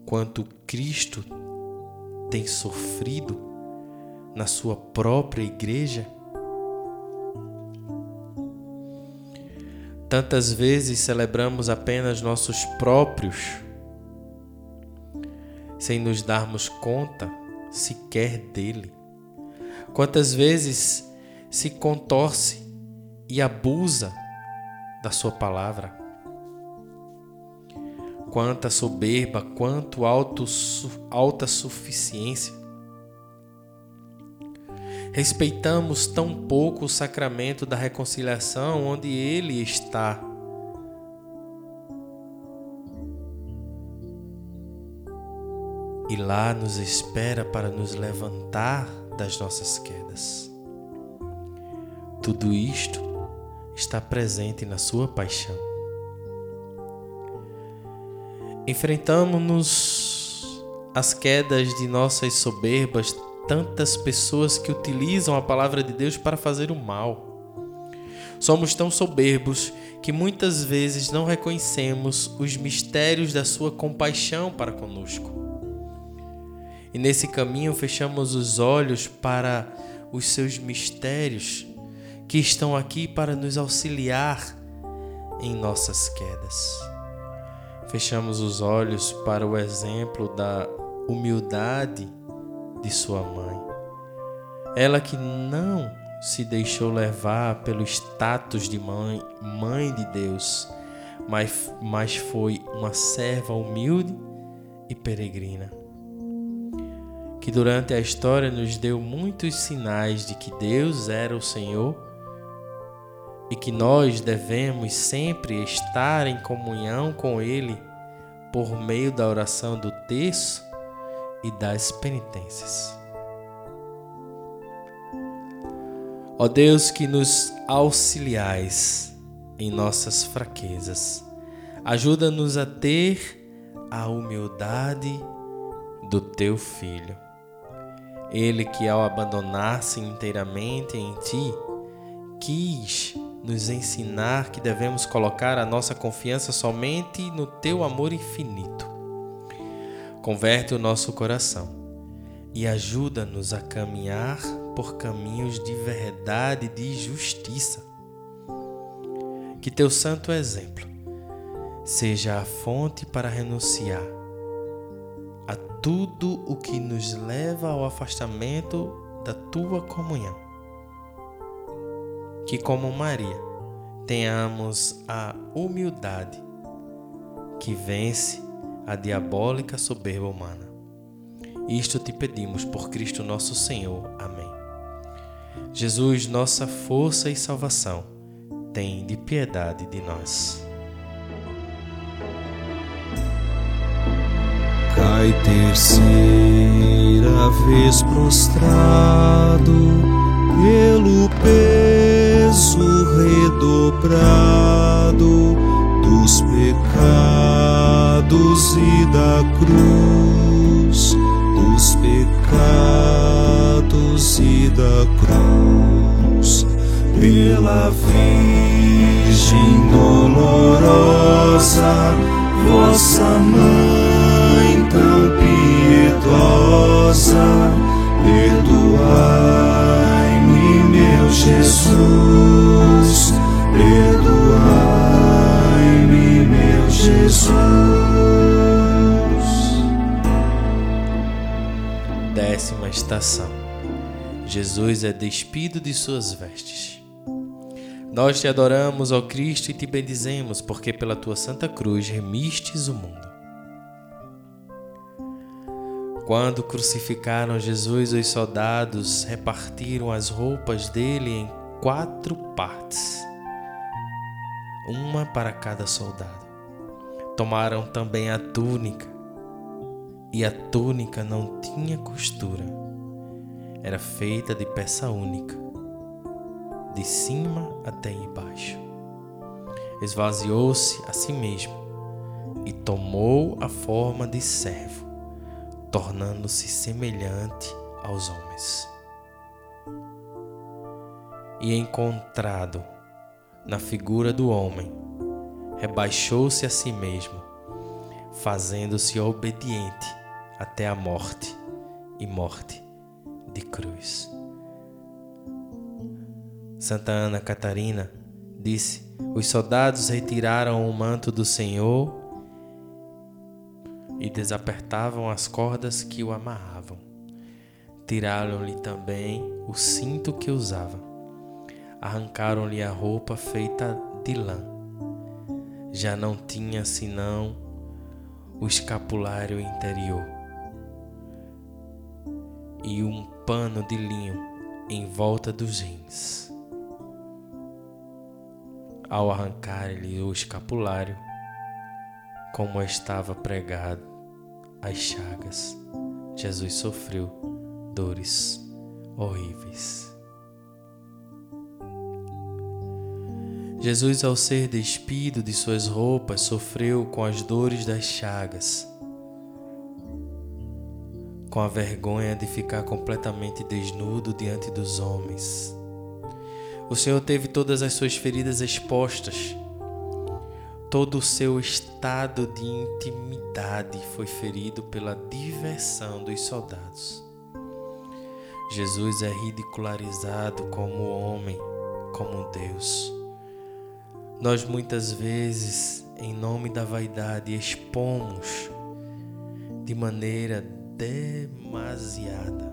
quanto Cristo tem sofrido na sua própria igreja? Tantas vezes celebramos apenas nossos próprios sem nos darmos conta sequer dele. Quantas vezes se contorce e abusa da sua palavra? Quanta soberba, quanto alto, alta suficiência. Respeitamos tão pouco o sacramento da reconciliação onde ele está e lá nos espera para nos levantar das nossas quedas. Tudo isto está presente na Sua paixão. Enfrentamos-nos as quedas de nossas soberbas, tantas pessoas que utilizam a palavra de Deus para fazer o mal. Somos tão soberbos que muitas vezes não reconhecemos os mistérios da Sua compaixão para conosco. E nesse caminho fechamos os olhos para os seus mistérios que estão aqui para nos auxiliar em nossas quedas. Fechamos os olhos para o exemplo da humildade de sua mãe. Ela que não se deixou levar pelo status de mãe, mãe de Deus, mas, mas foi uma serva humilde e peregrina que durante a história nos deu muitos sinais de que Deus era o Senhor e que nós devemos sempre estar em comunhão com Ele por meio da oração do terço e das penitências. Ó Deus que nos auxiliais em nossas fraquezas, ajuda-nos a ter a humildade do Teu Filho ele que, ao abandonar-se inteiramente em ti, quis nos ensinar que devemos colocar a nossa confiança somente no teu amor infinito. Converte o nosso coração e ajuda-nos a caminhar por caminhos de verdade e de justiça. Que teu santo exemplo seja a fonte para renunciar tudo o que nos leva ao afastamento da tua comunhão. Que, como Maria, tenhamos a humildade que vence a diabólica soberba humana. Isto te pedimos por Cristo nosso Senhor. Amém. Jesus, nossa força e salvação, tem de piedade de nós. Cai terceira vez prostrado pelo peso redobrado dos pecados e da cruz, dos pecados e da cruz, pela Virgem dolorosa, vossa mãe tão piedosa, perdoai Jesus, perdoai-me, meu Jesus. Décima estação. Jesus é despido de suas vestes. Nós te adoramos, ó Cristo, e te bendizemos, porque pela tua santa cruz remistes o mundo. Quando crucificaram Jesus, os soldados repartiram as roupas dele em quatro partes, uma para cada soldado. Tomaram também a túnica, e a túnica não tinha costura, era feita de peça única de cima até embaixo. Esvaziou-se a si mesmo e tomou a forma de servo, tornando-se semelhante aos homens. E encontrado na figura do homem, rebaixou-se a si mesmo, fazendo-se obediente até a morte e morte de cruz. Santa Ana Catarina disse: Os soldados retiraram o manto do Senhor e desapertavam as cordas que o amarravam. Tiraram-lhe também o cinto que usava. Arrancaram-lhe a roupa feita de lã. Já não tinha senão o escapulário interior e um pano de linho em volta dos rins ao arrancar-lhe o escapulário, como estava pregado as chagas, Jesus sofreu dores horríveis. Jesus, ao ser despido de suas roupas, sofreu com as dores das chagas, com a vergonha de ficar completamente desnudo diante dos homens o Senhor teve todas as suas feridas expostas. Todo o seu estado de intimidade foi ferido pela diversão dos soldados. Jesus é ridicularizado como homem, como Deus. Nós muitas vezes, em nome da vaidade, expomos de maneira demasiada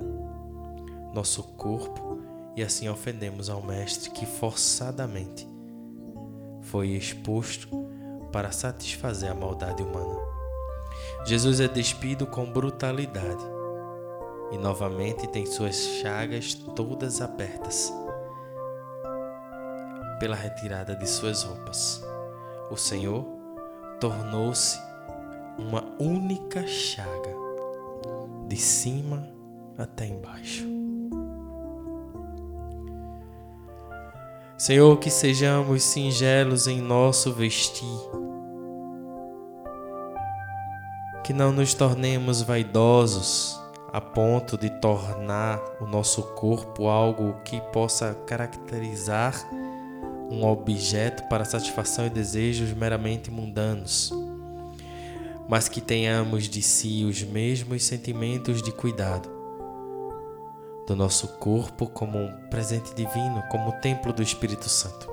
nosso corpo e assim ofendemos ao Mestre que forçadamente foi exposto para satisfazer a maldade humana. Jesus é despido com brutalidade e novamente tem suas chagas todas abertas pela retirada de suas roupas. O Senhor tornou-se uma única chaga, de cima até embaixo. Senhor, que sejamos singelos em nosso vestir, que não nos tornemos vaidosos a ponto de tornar o nosso corpo algo que possa caracterizar um objeto para satisfação e desejos meramente mundanos, mas que tenhamos de si os mesmos sentimentos de cuidado do nosso corpo como um presente divino, como o templo do Espírito Santo.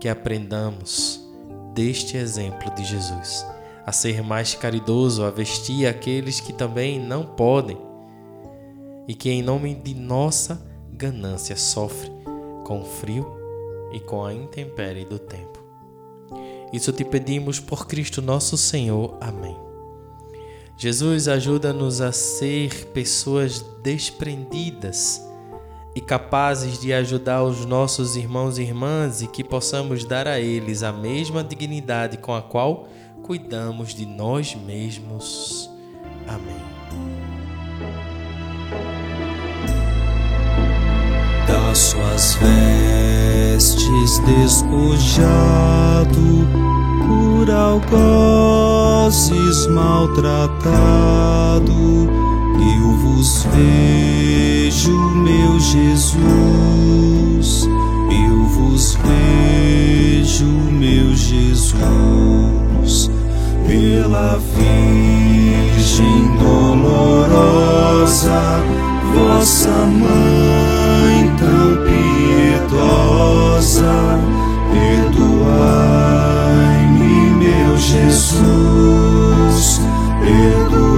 Que aprendamos deste exemplo de Jesus a ser mais caridoso, a vestir aqueles que também não podem e que, em nome de nossa ganância, sofre com o frio e com a intempérie do tempo. Isso te pedimos por Cristo nosso Senhor. Amém. Jesus ajuda-nos a ser pessoas desprendidas e capazes de ajudar os nossos irmãos e irmãs e que possamos dar a eles a mesma dignidade com a qual cuidamos de nós mesmos. Amém. Das suas vestes despojado por algozes maltratado, eu vos vejo, meu Jesus, eu vos vejo, meu Jesus, pela Virgem dolorosa, vossa mãe tão piedosa, perdoar. Jesus, perdoai-me,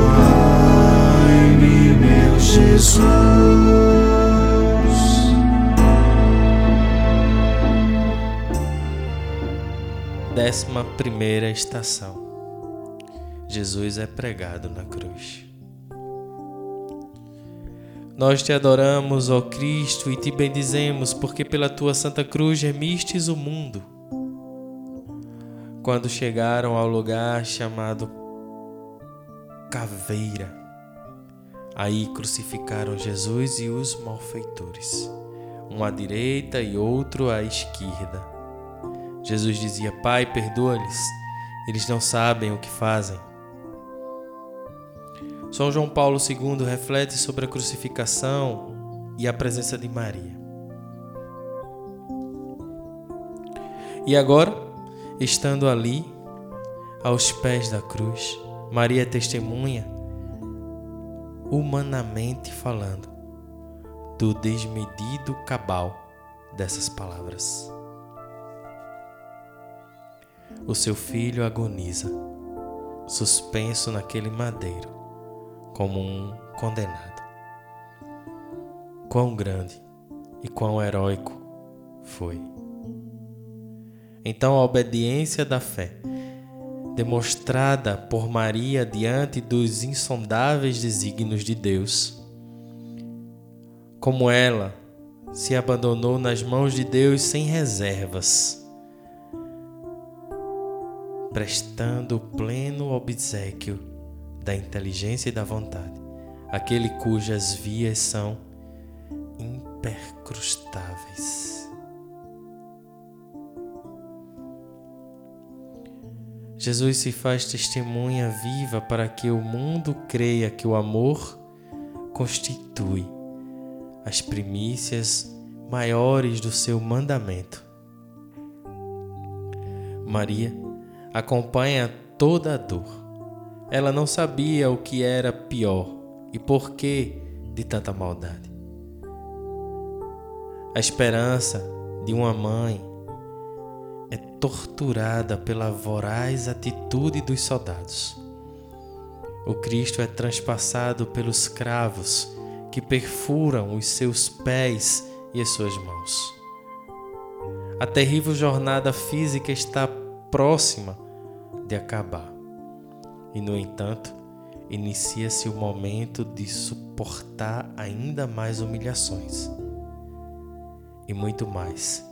meu Jesus. Décima primeira estação. Jesus é pregado na cruz. Nós te adoramos, ó Cristo, e te bendizemos, porque pela tua santa cruz remistes o mundo quando chegaram ao lugar chamado Caveira, aí crucificaram Jesus e os malfeitores, um à direita e outro à esquerda. Jesus dizia: Pai, perdoa-lhes, eles não sabem o que fazem. São João Paulo II reflete sobre a crucificação e a presença de Maria. E agora, estando ali, aos pés da cruz, Maria é testemunha, humanamente falando, do desmedido cabal dessas palavras. O seu filho agoniza, suspenso naquele madeiro como um condenado. Quão grande e quão heróico foi. Então a obediência da fé, demonstrada por Maria diante dos insondáveis desígnios de Deus, como ela se abandonou nas mãos de Deus sem reservas, prestando pleno obsequio da inteligência e da vontade, aquele cujas vias são impercrustáveis. Jesus se faz testemunha viva para que o mundo creia que o amor constitui as primícias maiores do seu mandamento. Maria acompanha toda a dor ela não sabia o que era pior e por que de tanta maldade. A esperança de uma mãe é torturada pela voraz atitude dos soldados. O Cristo é transpassado pelos cravos que perfuram os seus pés e as suas mãos. A terrível jornada física está próxima de acabar. E, no entanto, inicia-se o momento de suportar ainda mais humilhações e muito mais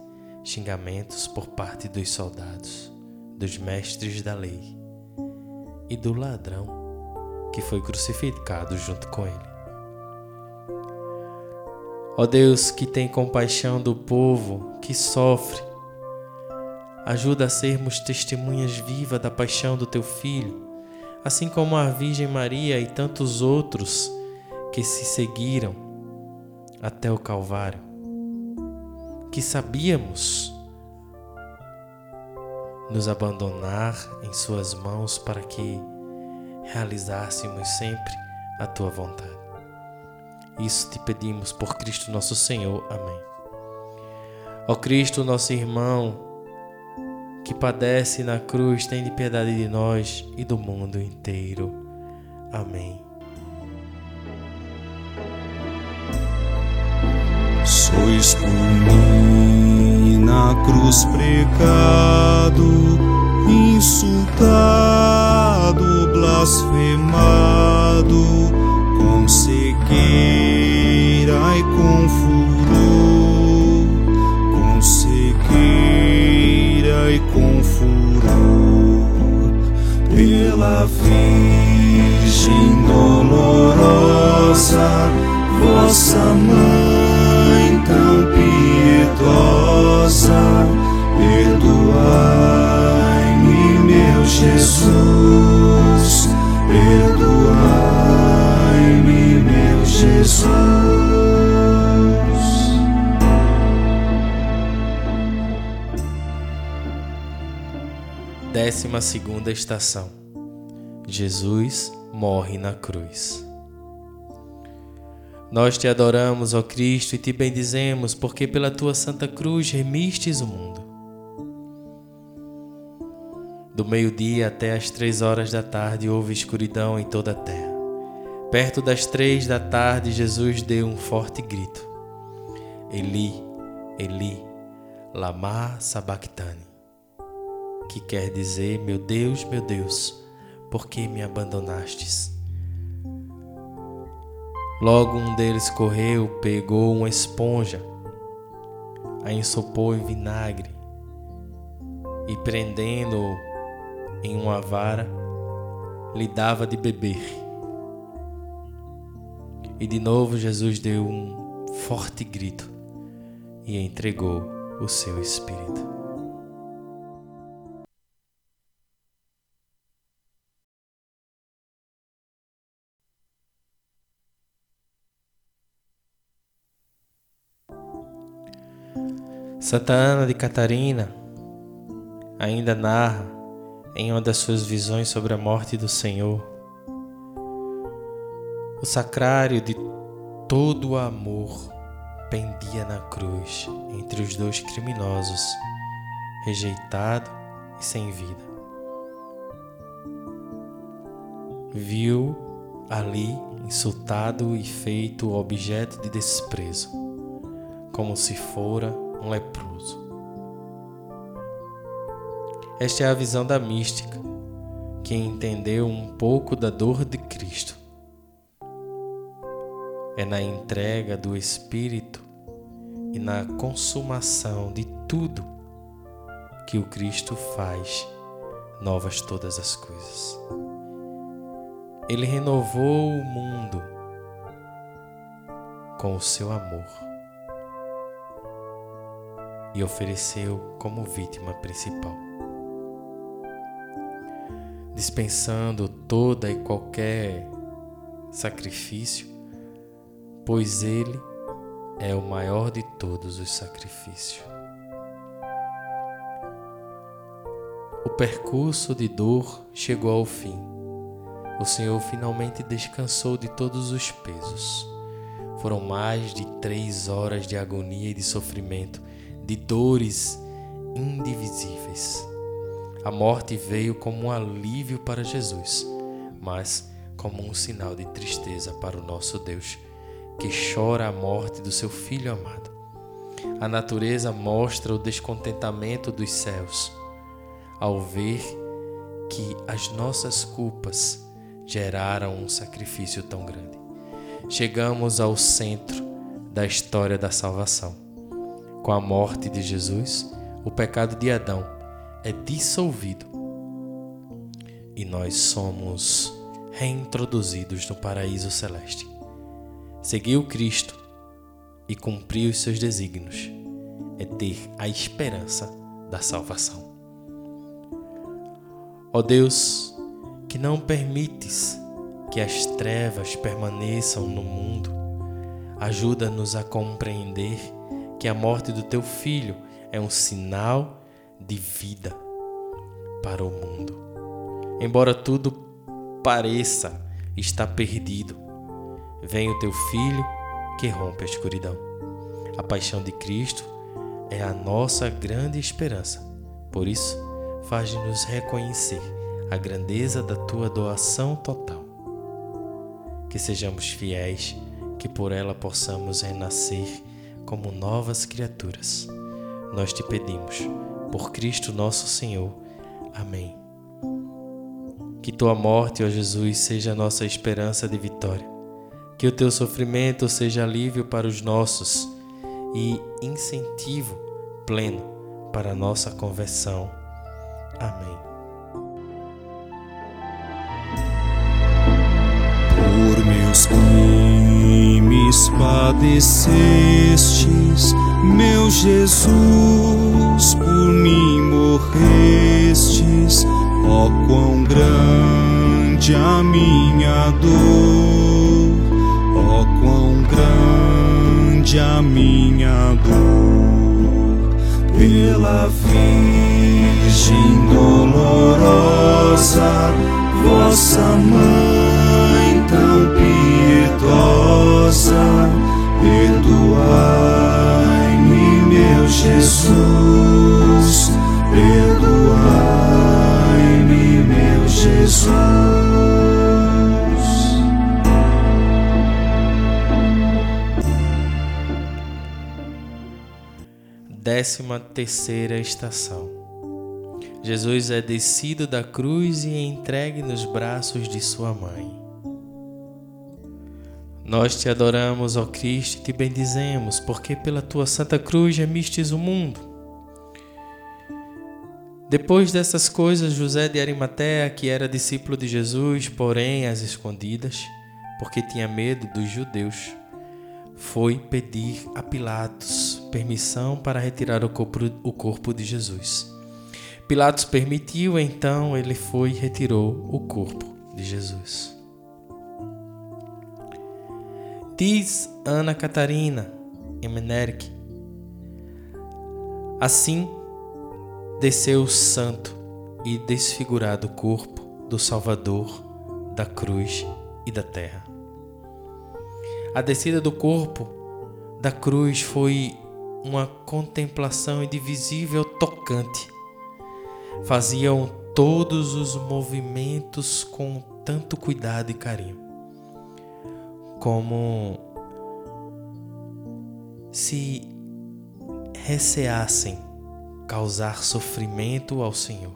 xingamentos por parte dos soldados, dos mestres da lei e do ladrão que foi crucificado junto com ele. Ó Deus que tem compaixão do povo que sofre, ajuda a sermos testemunhas vivas da paixão do teu filho assim como a Virgem Maria e tantos outros que se seguiram até o Calvário, que sabíamos nos abandonar em Suas mãos para que realizássemos sempre a Tua vontade. Isso te pedimos por Cristo nosso Senhor. Amém. Ó Cristo, nosso irmão, que padece na cruz, tem de piedade de nós e do mundo inteiro. Amém. Sois por mim na cruz pregado, insultado, blasfemado, com cegueira e com furor, com cegueira e com furor pela Virgem dolorosa, vossa mãe piedosa, perdoai-me, meu Jesus, perdoai-me, meu Jesus. Décima segunda estação. Jesus morre na cruz. Nós te adoramos, ó Cristo, e te bendizemos, porque pela tua santa cruz remistes o mundo. Do meio-dia até as três horas da tarde houve escuridão em toda a terra. Perto das três da tarde, Jesus deu um forte grito: Eli, Eli, lama sabachthani, que quer dizer: Meu Deus, meu Deus, por que me abandonastes? Logo um deles correu, pegou uma esponja, a ensopou em vinagre e, prendendo-o em uma vara, lhe dava de beber. E de novo Jesus deu um forte grito e entregou o seu espírito. Santa Ana de Catarina ainda narra em uma das suas visões sobre a morte do Senhor o sacrário de todo o amor pendia na cruz entre os dois criminosos, rejeitado e sem vida. Viu ali insultado e feito objeto de desprezo, como se fora um leproso. Esta é a visão da mística, que entendeu um pouco da dor de Cristo. É na entrega do Espírito e na consumação de tudo que o Cristo faz novas todas as coisas. Ele renovou o mundo com o seu amor e ofereceu como vítima principal. Dispensando toda e qualquer sacrifício, pois Ele é o maior de todos os sacrifícios. O percurso de dor chegou ao fim. O Senhor finalmente descansou de todos os pesos. Foram mais de três horas de agonia e de sofrimento de dores indivisíveis. A morte veio como um alívio para Jesus, mas como um sinal de tristeza para o nosso Deus, que chora a morte do seu filho amado. A natureza mostra o descontentamento dos céus ao ver que as nossas culpas geraram um sacrifício tão grande. Chegamos ao centro da história da salvação com a morte de Jesus, o pecado de Adão é dissolvido e nós somos reintroduzidos no paraíso celeste. Seguir o Cristo e cumprir os seus desígnios é ter a esperança da salvação. Ó Deus, que não permites que as trevas permaneçam no mundo, ajuda-nos a compreender que a morte do teu filho é um sinal de vida para o mundo. Embora tudo pareça estar perdido, vem o teu filho que rompe a escuridão. A paixão de Cristo é a nossa grande esperança. Por isso, faz-nos reconhecer a grandeza da tua doação total. Que sejamos fiéis, que por ela possamos renascer como novas criaturas. Nós te pedimos, por Cristo nosso Senhor. Amém. Que tua morte, ó Jesus, seja a nossa esperança de vitória. Que o teu sofrimento seja alívio para os nossos e incentivo pleno para a nossa conversão. Amém. Padecestes, meu Jesus, por mim morrestes, ó quão grande a minha dor, ó quão grande a minha dor, pela Virgem Décima terceira estação. Jesus é descido da cruz e entregue nos braços de sua mãe. Nós te adoramos, ó Cristo, e te bendizemos, porque pela tua santa cruz remistes o mundo. Depois dessas coisas, José de Arimatea, que era discípulo de Jesus, porém às escondidas, porque tinha medo dos judeus, foi pedir a Pilatos permissão para retirar o corpo, o corpo de Jesus. Pilatos permitiu, então ele foi e retirou o corpo de Jesus. Diz Ana Catarina Emeneric. Assim desceu o santo e desfigurado corpo do Salvador da cruz e da terra. A descida do corpo da cruz foi uma contemplação indivisível tocante. Faziam todos os movimentos com tanto cuidado e carinho como se receassem causar sofrimento ao Senhor.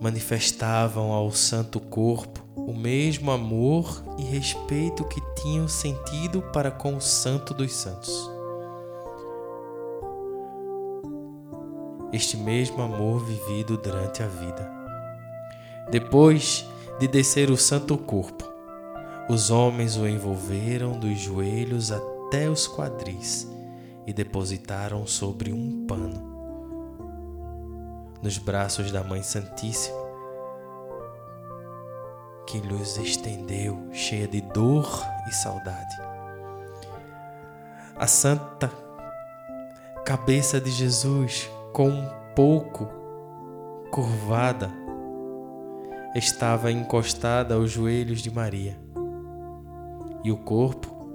Manifestavam ao Santo Corpo o mesmo amor e respeito que tinham sentido para com o Santo dos Santos. Este mesmo amor vivido durante a vida. Depois de descer o Santo Corpo, os homens o envolveram dos joelhos até os quadris e depositaram sobre um pano. Nos braços da Mãe Santíssima, que lhes estendeu, cheia de dor e saudade. A santa cabeça de Jesus, com um pouco curvada, estava encostada aos joelhos de Maria e o corpo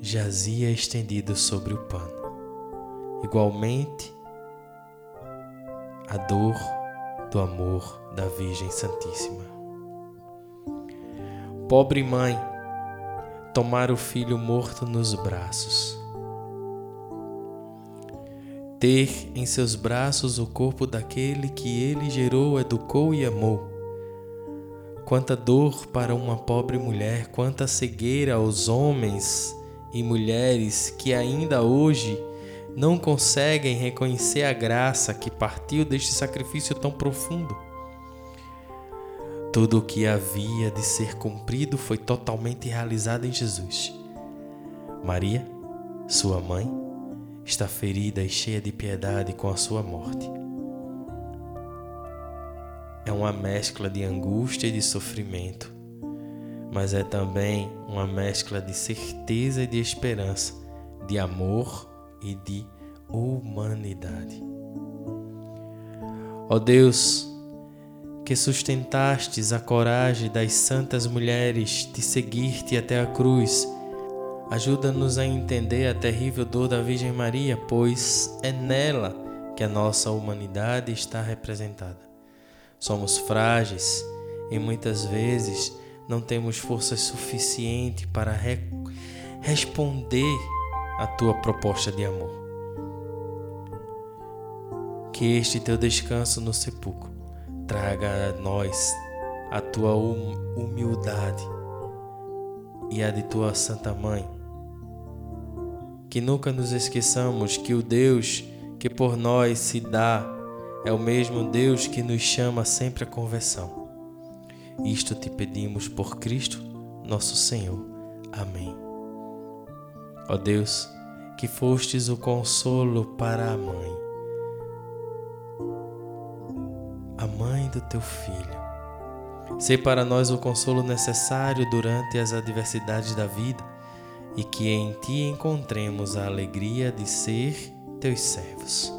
jazia estendido sobre o pano. Igualmente, a dor do amor da Virgem Santíssima. Pobre mãe, tomar o filho morto nos braços. Ter em seus braços o corpo daquele que ele gerou, educou e amou Quanta dor para uma pobre mulher, quanta cegueira aos homens e mulheres que ainda hoje não conseguem reconhecer a graça que partiu deste sacrifício tão profundo. Tudo o que havia de ser cumprido foi totalmente realizado em Jesus. Maria, sua mãe, está ferida e cheia de piedade com a sua morte é uma mescla de angústia e de sofrimento, mas é também uma mescla de certeza e de esperança, de amor e de humanidade. Ó Deus, que sustentastes a coragem das santas mulheres de seguir-te até a cruz, ajuda-nos a entender a terrível dor da Virgem Maria, pois é nela que a nossa humanidade está representada. Somos frágeis e muitas vezes não temos força suficiente para re responder à tua proposta de amor. Que este teu descanso no sepulcro traga a nós a tua hum, humildade e a de tua Santa Mãe. Que nunca nos esqueçamos que o Deus que por nós se dá é o mesmo Deus que nos chama sempre à conversão. Isto te pedimos por Cristo, nosso Senhor. Amém. Ó Deus, que fostes o consolo para a mãe, a mãe do teu filho. Sê para nós o consolo necessário durante as adversidades da vida e que em ti encontremos a alegria de ser teus servos.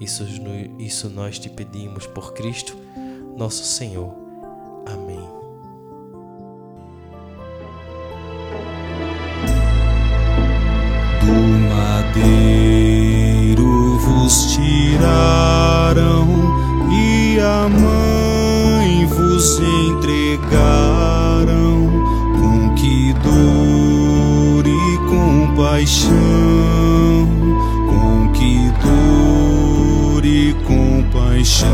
Isso, isso nós te pedimos por Cristo, nosso Senhor. Amém. Do madeiro vos tiraram a mãe vos entregaram, com que dor e compaixão, com que dor e compaixão,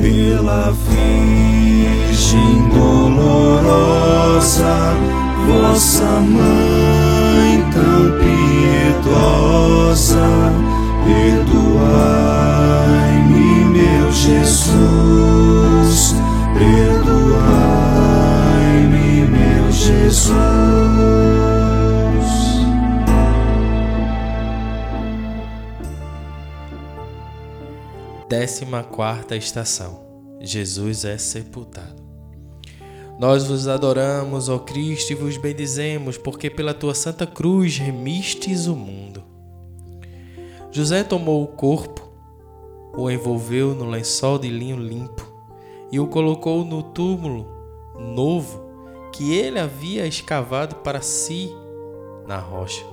pela Virgem dolorosa, vossa mãe tão piedosa, perdoai Jesus, perdoai-me, meu Jesus. Décima quarta estação. Jesus é sepultado. Nós vos adoramos, ó Cristo, e vos bendizemos, porque pela tua santa cruz remistes o mundo. José tomou o corpo, o envolveu no lençol de linho limpo e o colocou no túmulo novo que ele havia escavado para si na rocha.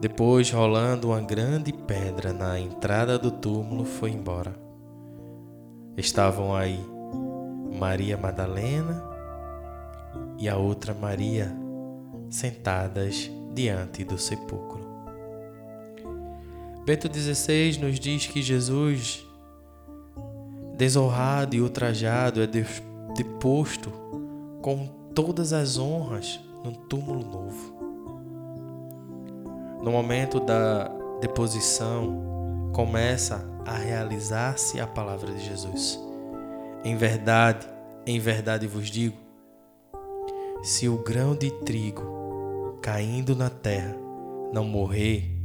Depois, rolando uma grande pedra na entrada do túmulo, foi embora. Estavam aí Maria Madalena e a outra Maria sentadas diante do sepulcro. Bento XVI nos diz que Jesus, desonrado e ultrajado, é deposto com todas as honras num túmulo novo. No momento da deposição, começa a realizar-se a palavra de Jesus. Em verdade, em verdade vos digo: se o grão de trigo caindo na terra não morrer,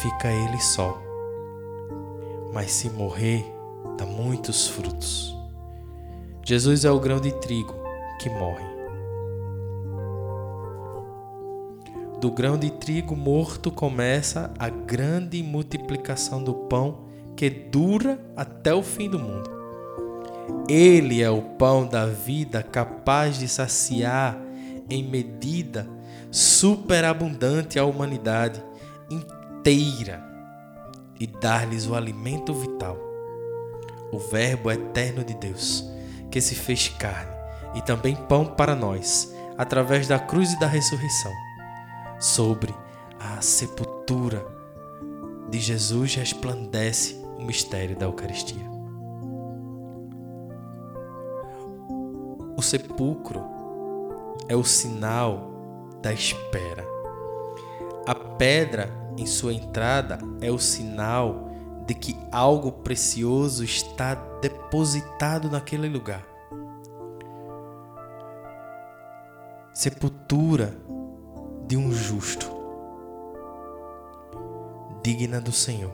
fica ele só. Mas se morrer, dá muitos frutos. Jesus é o grão de trigo que morre. Do grão de trigo morto começa a grande multiplicação do pão que dura até o fim do mundo. Ele é o pão da vida capaz de saciar em medida superabundante a humanidade inteira e dar-lhes o alimento vital. O Verbo eterno de Deus, que se fez carne e também pão para nós, através da cruz e da ressurreição sobre a sepultura de Jesus resplandece o mistério da Eucaristia. O sepulcro é o sinal da espera. A pedra em sua entrada é o sinal de que algo precioso está depositado naquele lugar. Sepultura de um justo, digna do Senhor.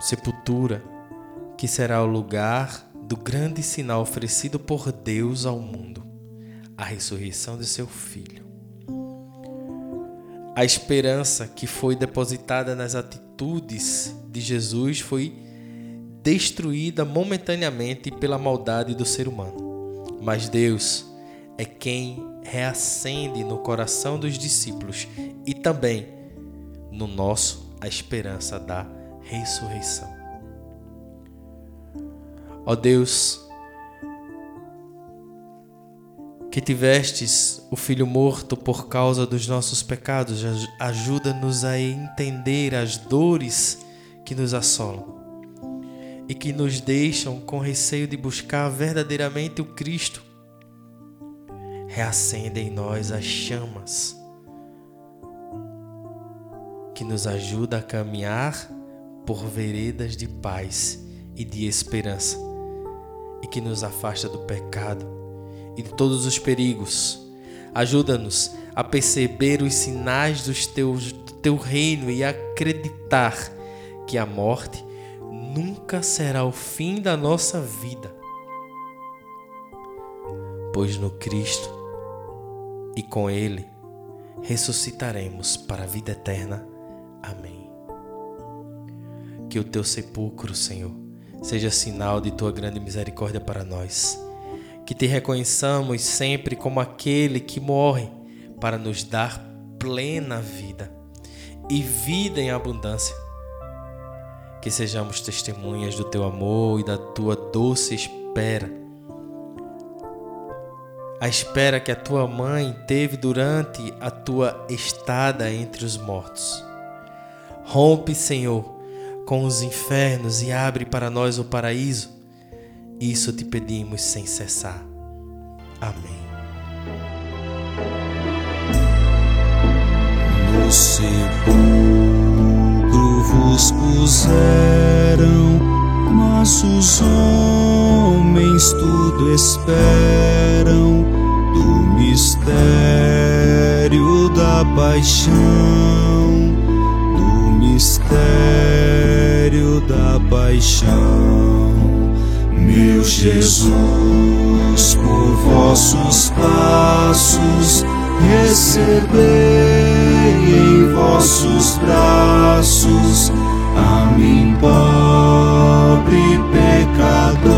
Sepultura que será o lugar do grande sinal oferecido por Deus ao mundo, a ressurreição de seu filho. A esperança que foi depositada nas atitudes de Jesus foi destruída momentaneamente pela maldade do ser humano. Mas Deus é quem reacende no coração dos discípulos e também no nosso a esperança da ressurreição. Ó Deus, que tivestes o Filho morto por causa dos nossos pecados, ajuda-nos a entender as dores que nos assolam e que nos deixam com receio de buscar verdadeiramente o Cristo. Reacende em nós as chamas que nos ajuda a caminhar por veredas de paz e de esperança e que nos afasta do pecado e de todos os perigos. Ajuda-nos a perceber os sinais dos teus, do teu reino e acreditar que a morte nunca será o fim da nossa vida, pois no Cristo e com Ele ressuscitaremos para a vida eterna. Amém. Que o teu sepulcro, Senhor, seja sinal de tua grande misericórdia para nós. Que te reconheçamos sempre como aquele que morre para nos dar plena vida e vida em abundância. Que sejamos testemunhas do teu amor e da tua doce espera a espera que a tua mãe teve durante a tua estada entre os mortos. Rompe, Senhor, com os infernos e abre para nós o paraíso. Isso te pedimos sem cessar. Amém. No sepulcro vos puseram, mas os homens tudo esperam do mistério da paixão, do mistério da paixão. Meu Jesus, por vossos passos recebei em vossos braços a mim pobre pecador,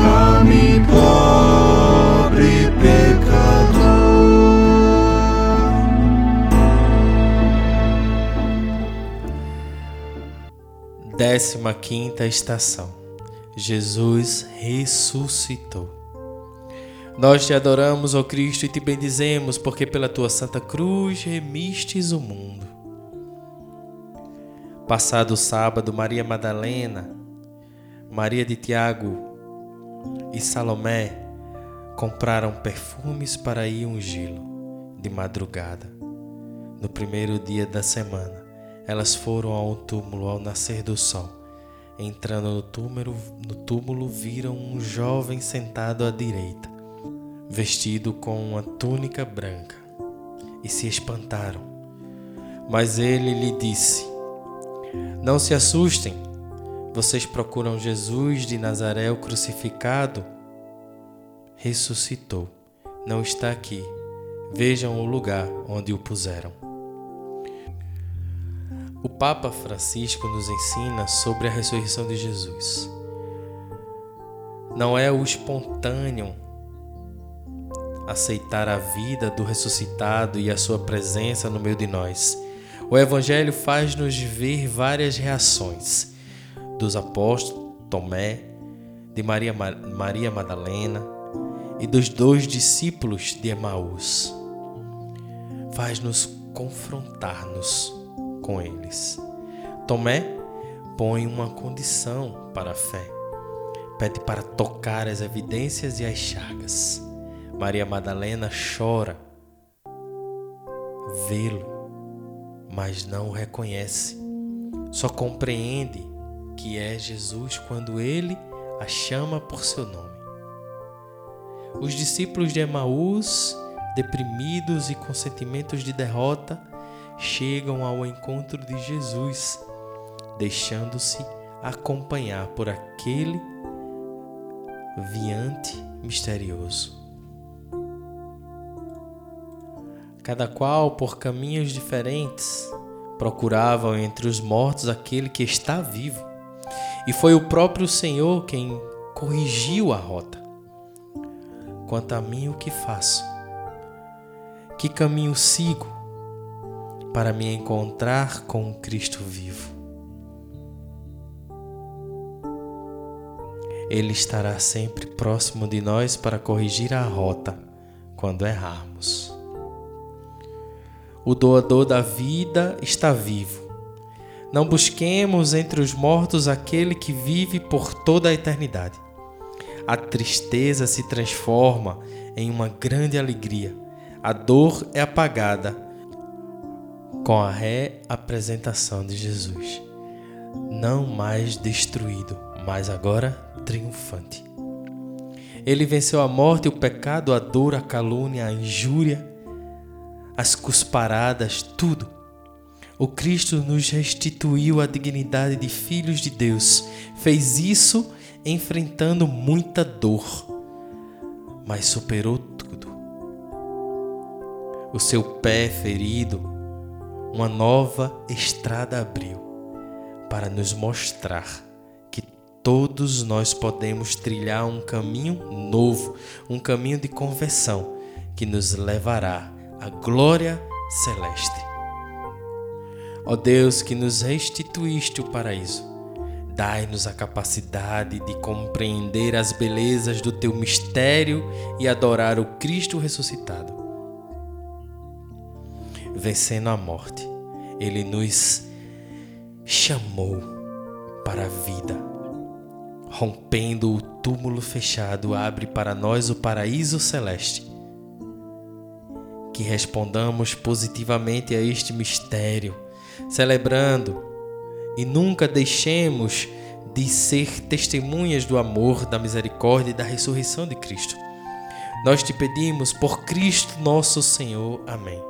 a mim pobre pecador. Décima quinta estação. Jesus ressuscitou. Nós te adoramos, ó Cristo, e te bendizemos, porque pela tua santa cruz remistes o mundo. Passado sábado, Maria Madalena, Maria de Tiago e Salomé compraram perfumes para ir ungí-lo de madrugada. No primeiro dia da semana, elas foram ao túmulo ao nascer do sol. Entrando no túmulo, no túmulo viram um jovem sentado à direita vestido com uma túnica branca, e se espantaram. Mas ele lhe disse: Não se assustem, vocês procuram Jesus de Nazaré o crucificado? Ressuscitou, não está aqui. Vejam o lugar onde o puseram. O Papa Francisco nos ensina sobre a ressurreição de Jesus. Não é o espontâneo aceitar a vida do ressuscitado e a sua presença no meio de nós. O Evangelho faz-nos ver várias reações dos apóstolos Tomé, de Maria, Maria Madalena e dos dois discípulos de Emaús. Faz-nos confrontar-nos com eles. Tomé põe uma condição para a fé. Pede para tocar as evidências e as chagas. Maria Madalena chora, vê-lo, mas não o reconhece. Só compreende que é Jesus quando ele a chama por seu nome. Os discípulos de Emaús, deprimidos e com sentimentos de derrota, chegam ao encontro de Jesus, deixando-se acompanhar por aquele viante misterioso. cada qual por caminhos diferentes, procuravam entre os mortos aquele que está vivo. E foi o próprio Senhor quem corrigiu a rota. Quanto a mim, o que faço? Que caminho sigo para me encontrar com Cristo vivo? Ele estará sempre próximo de nós para corrigir a rota quando errarmos. O doador da vida está vivo. Não busquemos entre os mortos aquele que vive por toda a eternidade. A tristeza se transforma em uma grande alegria. A dor é apagada com a reapresentação de Jesus. Não mais destruído, mas agora triunfante. Ele venceu a morte, o pecado, a dor, a calúnia, a injúria as cusparadas, tudo. O Cristo nos restituiu a dignidade de filhos de Deus. Fez isso enfrentando muita dor, mas superou tudo. O seu pé ferido, uma nova estrada abriu para nos mostrar que todos nós podemos trilhar um caminho novo, um caminho de conversão que nos levará a glória celeste. Ó Deus que nos restituíste o paraíso, dai-nos a capacidade de compreender as belezas do teu mistério e adorar o Cristo ressuscitado. Vencendo a morte, Ele nos chamou para a vida. Rompendo o túmulo fechado, abre para nós o paraíso celeste. Que respondamos positivamente a este mistério, celebrando e nunca deixemos de ser testemunhas do amor, da misericórdia e da ressurreição de Cristo. Nós te pedimos por Cristo nosso Senhor. Amém.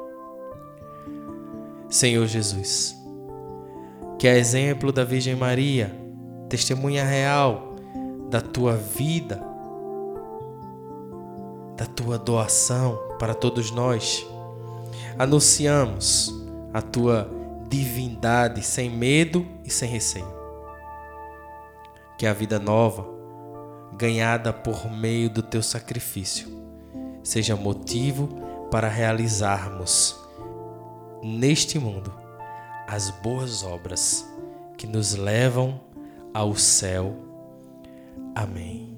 Senhor Jesus, que a exemplo da Virgem Maria, testemunha real da tua vida, da tua doação para todos nós, anunciamos a tua divindade sem medo e sem receio. Que a vida nova, ganhada por meio do teu sacrifício, seja motivo para realizarmos neste mundo as boas obras que nos levam ao céu. Amém.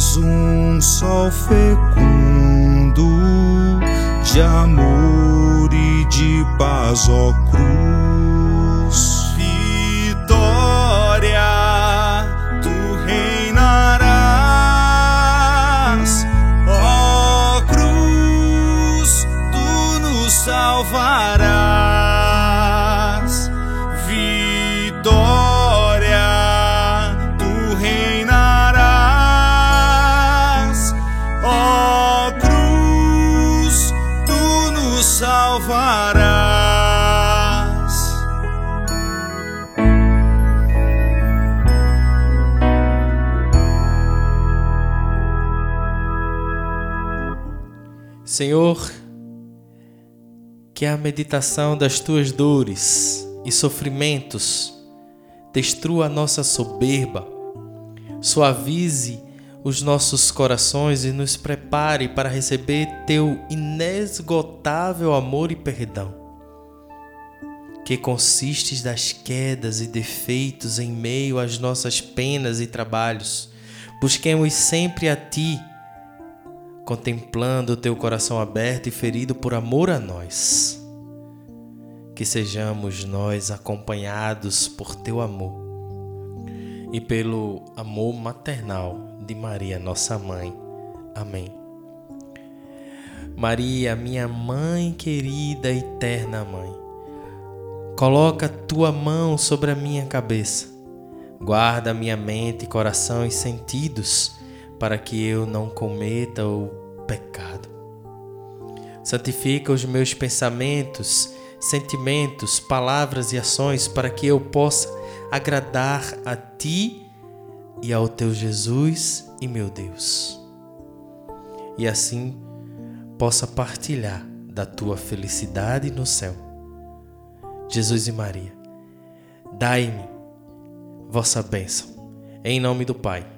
Sol fecundo de amor e de paz, ó cruz. Senhor, que a meditação das tuas dores e sofrimentos destrua a nossa soberba, suavize os nossos corações e nos prepare para receber teu inesgotável amor e perdão, que consistes das quedas e defeitos em meio às nossas penas e trabalhos. Busquemos sempre a ti contemplando o teu coração aberto e ferido por amor a nós. Que sejamos nós acompanhados por teu amor e pelo amor maternal de Maria, nossa mãe. Amém. Maria, minha mãe querida eterna mãe, coloca tua mão sobre a minha cabeça, guarda minha mente, coração e sentidos para que eu não cometa o pecado. Santifica os meus pensamentos, sentimentos, palavras e ações para que eu possa agradar a Ti e ao Teu Jesus e meu Deus. E assim possa partilhar da Tua felicidade no céu. Jesus e Maria, dai-me vossa bênção, em nome do Pai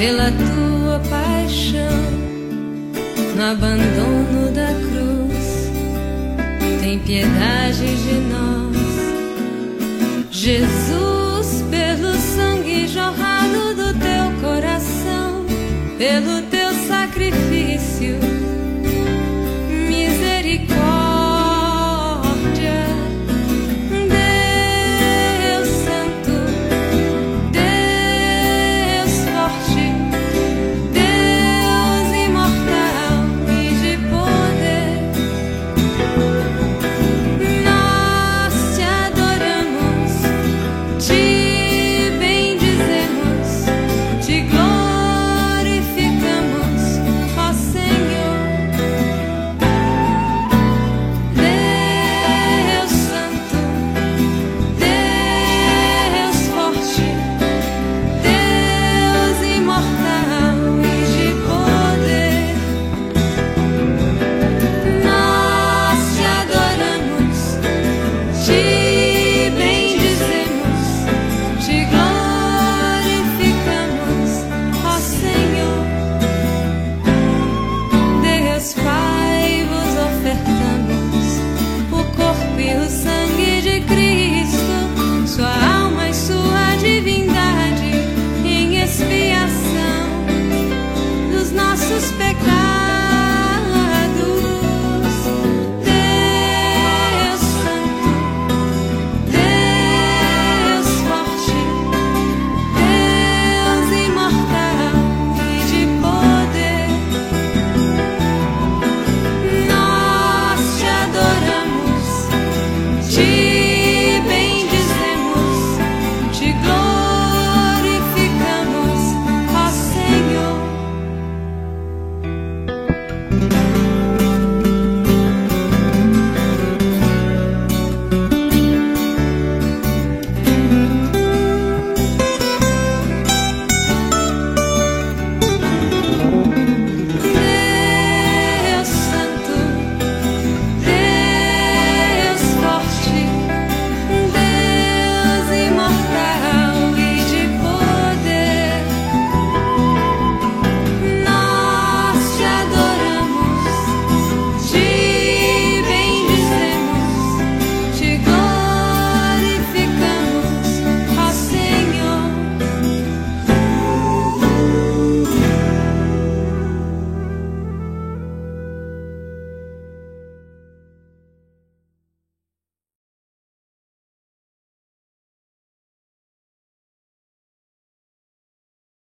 Pela tua paixão, no abandono da cruz, tem piedade de nós. Jesus, pelo sangue jorrado do teu coração, pelo teu sacrifício